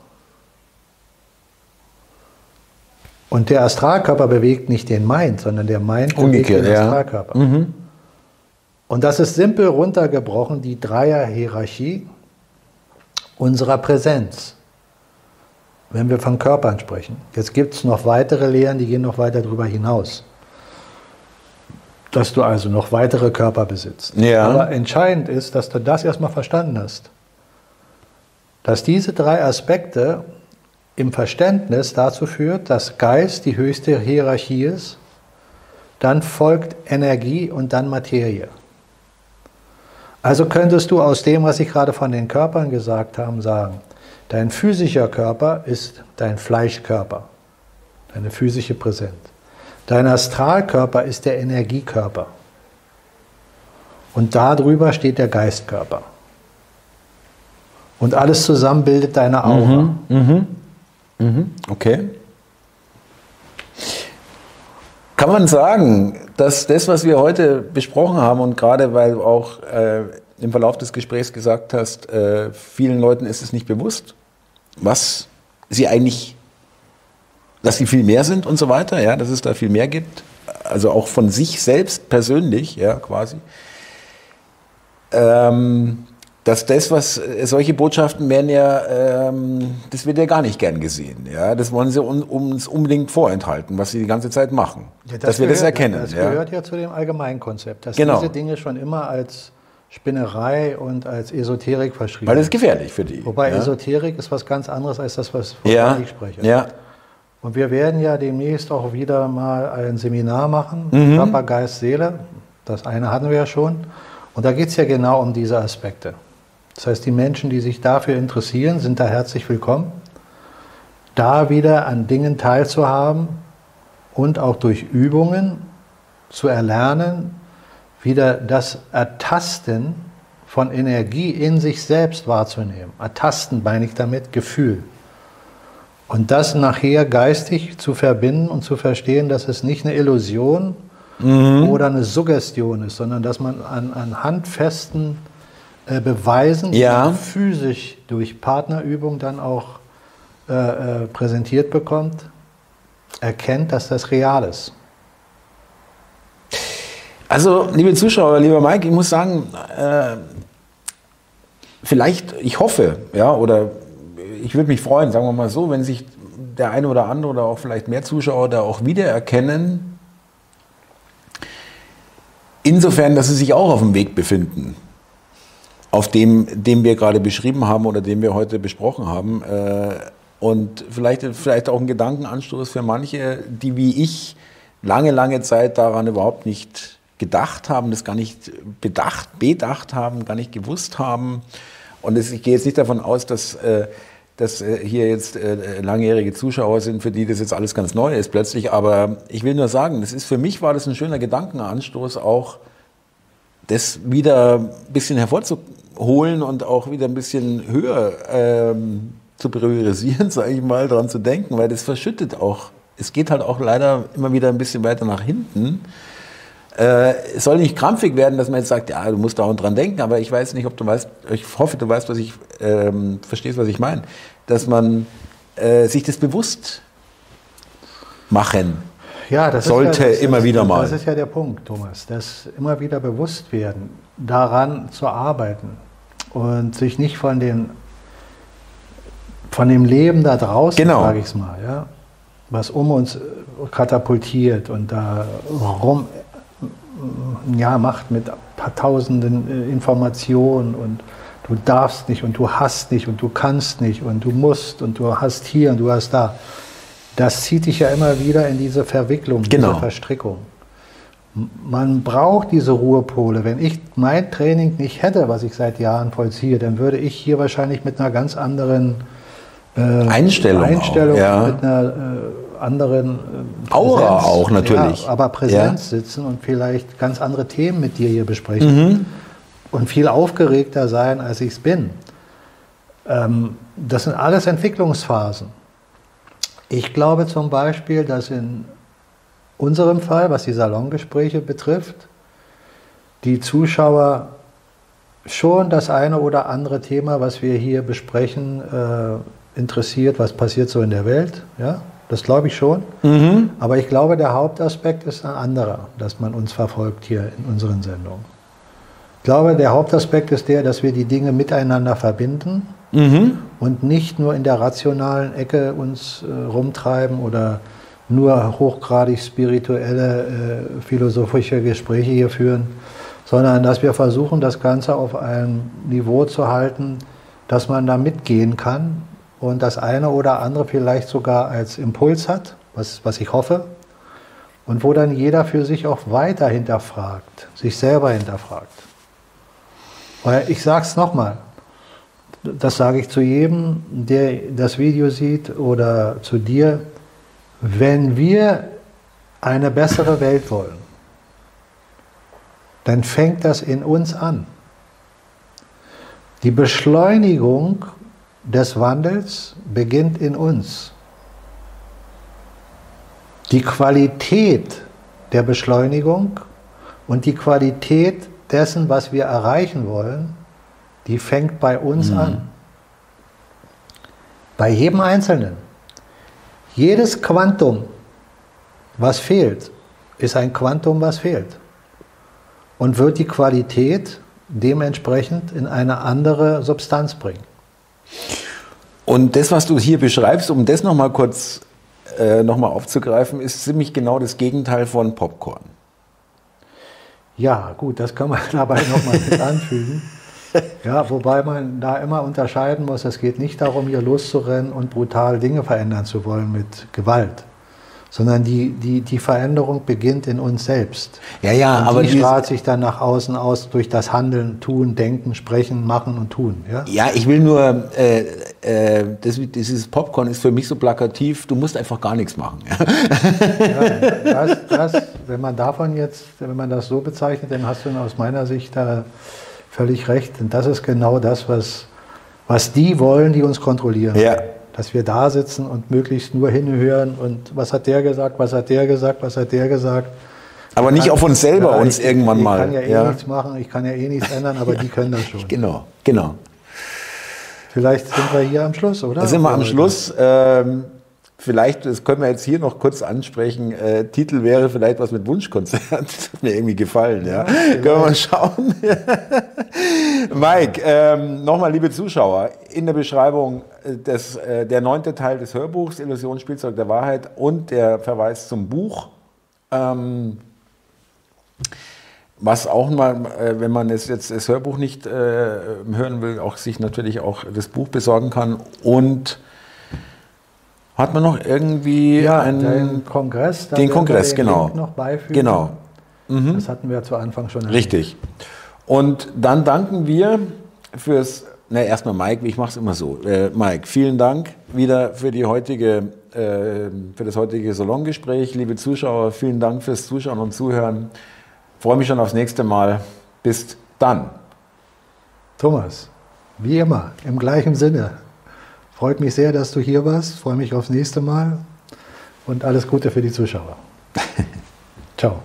S2: Und der Astralkörper bewegt nicht den Mind, sondern der Mind bewegt den Astralkörper. Ja. Mhm. Und das ist simpel runtergebrochen, die Dreierhierarchie unserer Präsenz, wenn wir von Körpern sprechen. Jetzt gibt es noch weitere Lehren, die gehen noch weiter darüber hinaus. Dass du also noch weitere Körper besitzt. Ja. Aber entscheidend ist, dass du das erstmal verstanden hast. Dass diese drei Aspekte im Verständnis dazu führt, dass Geist die höchste Hierarchie ist, dann folgt Energie und dann Materie. Also könntest du aus dem, was ich gerade von den Körpern gesagt habe, sagen, dein physischer Körper ist dein Fleischkörper, deine physische Präsenz. Dein Astralkörper ist der Energiekörper. Und darüber steht der Geistkörper. Und alles zusammen bildet deine Aura. Mhm,
S1: mh, mh, okay. Kann man sagen, dass das, was wir heute besprochen haben und gerade weil du auch äh, im Verlauf des Gesprächs gesagt hast, äh, vielen Leuten ist es nicht bewusst, was sie eigentlich, dass sie viel mehr sind und so weiter, ja, dass es da viel mehr gibt, also auch von sich selbst persönlich, ja, quasi. Ähm, dass das, was äh, solche Botschaften werden ja, ähm, das wird ja gar nicht gern gesehen. Ja, das wollen sie un, uns unbedingt vorenthalten, was sie die ganze Zeit machen, ja, das dass wir das erkennen.
S2: Das ja. gehört ja zu dem Allgemeinkonzept, dass genau. diese Dinge schon immer als Spinnerei und als Esoterik verschrieben.
S1: Weil das ist gefährlich für die.
S2: Wobei ja. Esoterik ist was ganz anderes als das, was ja. ich spreche. Ja. Und wir werden ja demnächst auch wieder mal ein Seminar machen, mhm. Körper, Geist, Seele. Das eine hatten wir ja schon. Und da geht es ja genau um diese Aspekte. Das heißt, die Menschen, die sich dafür interessieren, sind da herzlich willkommen, da wieder an Dingen teilzuhaben und auch durch Übungen zu erlernen, wieder das Ertasten von Energie in sich selbst wahrzunehmen. Ertasten meine ich damit Gefühl. Und das nachher geistig zu verbinden und zu verstehen, dass es nicht eine Illusion mhm. oder eine Suggestion ist, sondern dass man an, an handfesten äh, Beweisen, ja. die physisch durch Partnerübung dann auch äh, äh, präsentiert bekommt, erkennt, dass das real ist.
S1: Also, liebe Zuschauer, lieber Mike, ich muss sagen, äh, vielleicht, ich hoffe, ja, oder ich würde mich freuen, sagen wir mal so, wenn sich der eine oder andere oder auch vielleicht mehr Zuschauer da auch wiedererkennen, insofern, dass sie sich auch auf dem Weg befinden auf dem, den wir gerade beschrieben haben oder den wir heute besprochen haben. Äh, und vielleicht, vielleicht auch ein Gedankenanstoß für manche, die wie ich lange, lange Zeit daran überhaupt nicht gedacht haben, das gar nicht bedacht, bedacht haben, gar nicht gewusst haben. Und ich gehe jetzt nicht davon aus, dass, äh, dass äh, hier jetzt langjährige Zuschauer sind, für die das jetzt alles ganz neu ist plötzlich. Aber ich will nur sagen, das ist, für mich war das ein schöner Gedankenanstoß auch, das wieder ein bisschen hervorzuheben holen und auch wieder ein bisschen höher ähm, zu priorisieren, <laughs> sage ich mal, daran zu denken, weil das verschüttet auch. Es geht halt auch leider immer wieder ein bisschen weiter nach hinten. Äh, es soll nicht krampfig werden, dass man jetzt sagt, ja, du musst da und dran denken, aber ich weiß nicht, ob du weißt, ich hoffe, du weißt, was ich, ähm, verstehst, was ich meine, dass man äh, sich das bewusst machen ja, das sollte ja, das immer ist, wieder mal.
S2: Das ist ja der Punkt, Thomas, dass immer wieder bewusst werden, daran zu arbeiten und sich nicht von, den, von dem Leben da draußen, genau. sage ich es mal, ja, was um uns katapultiert und da rum ja, macht mit ein paar tausenden äh, Informationen und du darfst nicht und du hast nicht und du kannst nicht und du musst und du hast hier und du hast da das zieht dich ja immer wieder in diese Verwicklung, genau. diese Verstrickung. Man braucht diese Ruhepole. Wenn ich mein Training nicht hätte, was ich seit Jahren vollziehe, dann würde ich hier wahrscheinlich mit einer ganz anderen
S1: äh, Einstellung,
S2: Einstellung
S1: ja.
S2: mit einer äh, anderen
S1: äh, Aura auch natürlich.
S2: Ja, aber Präsenz ja. sitzen und vielleicht ganz andere Themen mit dir hier besprechen mhm. und viel aufgeregter sein, als ich es bin. Ähm, das sind alles Entwicklungsphasen. Ich glaube zum Beispiel, dass in unserem Fall, was die Salongespräche betrifft, die Zuschauer schon das eine oder andere Thema, was wir hier besprechen, äh, interessiert, was passiert so in der Welt. Ja, das glaube ich schon. Mhm. Aber ich glaube, der Hauptaspekt ist ein anderer, dass man uns verfolgt hier in unseren Sendungen. Ich glaube, der Hauptaspekt ist der, dass wir die Dinge miteinander verbinden mhm. und nicht nur in der rationalen Ecke uns äh, rumtreiben oder nur hochgradig spirituelle, äh, philosophische Gespräche hier führen, sondern dass wir versuchen, das Ganze auf einem Niveau zu halten, dass man da mitgehen kann und das eine oder andere vielleicht sogar als Impuls hat, was, was ich hoffe, und wo dann jeder für sich auch weiter hinterfragt, sich selber hinterfragt. Weil ich sage es nochmal, das sage ich zu jedem, der das Video sieht oder zu dir, wenn wir eine bessere Welt wollen, dann fängt das in uns an. Die Beschleunigung des Wandels beginnt in uns. Die Qualität der Beschleunigung und die Qualität dessen, was wir erreichen wollen, die fängt bei uns mhm. an. Bei jedem Einzelnen. Jedes Quantum, was fehlt, ist ein Quantum, was fehlt. Und wird die Qualität dementsprechend in eine andere Substanz bringen.
S1: Und das, was du hier beschreibst, um das nochmal kurz äh, noch aufzugreifen, ist ziemlich genau das Gegenteil von Popcorn.
S2: Ja, gut, das kann man <laughs> dabei nochmal mit anfügen. <laughs> Ja, wobei man da immer unterscheiden muss, es geht nicht darum, hier loszurennen und brutal Dinge verändern zu wollen mit Gewalt sondern die, die, die Veränderung beginnt in uns selbst.
S1: Ja, ja,
S2: und
S1: aber
S2: die strahlt sich dann nach außen aus durch das Handeln, Tun, Denken, Sprechen, Machen und Tun. Ja,
S1: ja ich will nur, äh, äh, das, dieses Popcorn ist für mich so plakativ, du musst einfach gar nichts machen.
S2: Ja, <laughs> das, das, wenn man davon jetzt, wenn man das so bezeichnet, dann hast du aus meiner Sicht da völlig recht. Und das ist genau das, was, was die wollen, die uns kontrollieren.
S1: Ja
S2: dass wir da sitzen und möglichst nur hinhören und was hat der gesagt, was hat der gesagt, was hat der gesagt.
S1: Aber nicht auf uns selber ja, uns
S2: ich,
S1: irgendwann mal.
S2: Ich kann ja eh ja. nichts machen, ich kann ja eh nichts ändern, aber die können das schon.
S1: Genau, genau.
S2: Vielleicht sind wir hier am Schluss, oder?
S1: Da sind wir am Schluss. Ähm, Vielleicht, das können wir jetzt hier noch kurz ansprechen. Äh, Titel wäre vielleicht was mit Wunschkonzert. <laughs> Das hat mir irgendwie gefallen. Ja, ja können wir mal schauen. <laughs> Mike, ähm, nochmal, liebe Zuschauer, in der Beschreibung des, äh, der neunte Teil des Hörbuchs Illusionsspielzeug der Wahrheit und der Verweis zum Buch. Ähm, was auch mal, äh, wenn man es jetzt das Hörbuch nicht äh, hören will, auch sich natürlich auch das Buch besorgen kann und hat man noch irgendwie
S2: ja, einen den Kongress,
S1: den Kongress, den genau,
S2: Link noch beifügen.
S1: Genau.
S2: Mhm. Das hatten wir zu Anfang schon.
S1: Erwähnt. Richtig. Und dann danken wir fürs, na erstmal Mike, ich mache es immer so. Äh, Mike, vielen Dank wieder für die heutige, äh, für das heutige Salongespräch, liebe Zuschauer, vielen Dank fürs Zuschauen und Zuhören. Freue mich schon aufs nächste Mal. Bis dann.
S2: Thomas, wie immer, im gleichen Sinne. Freut mich sehr, dass du hier warst. Freue mich aufs nächste Mal. Und alles Gute für die Zuschauer. <laughs> Ciao.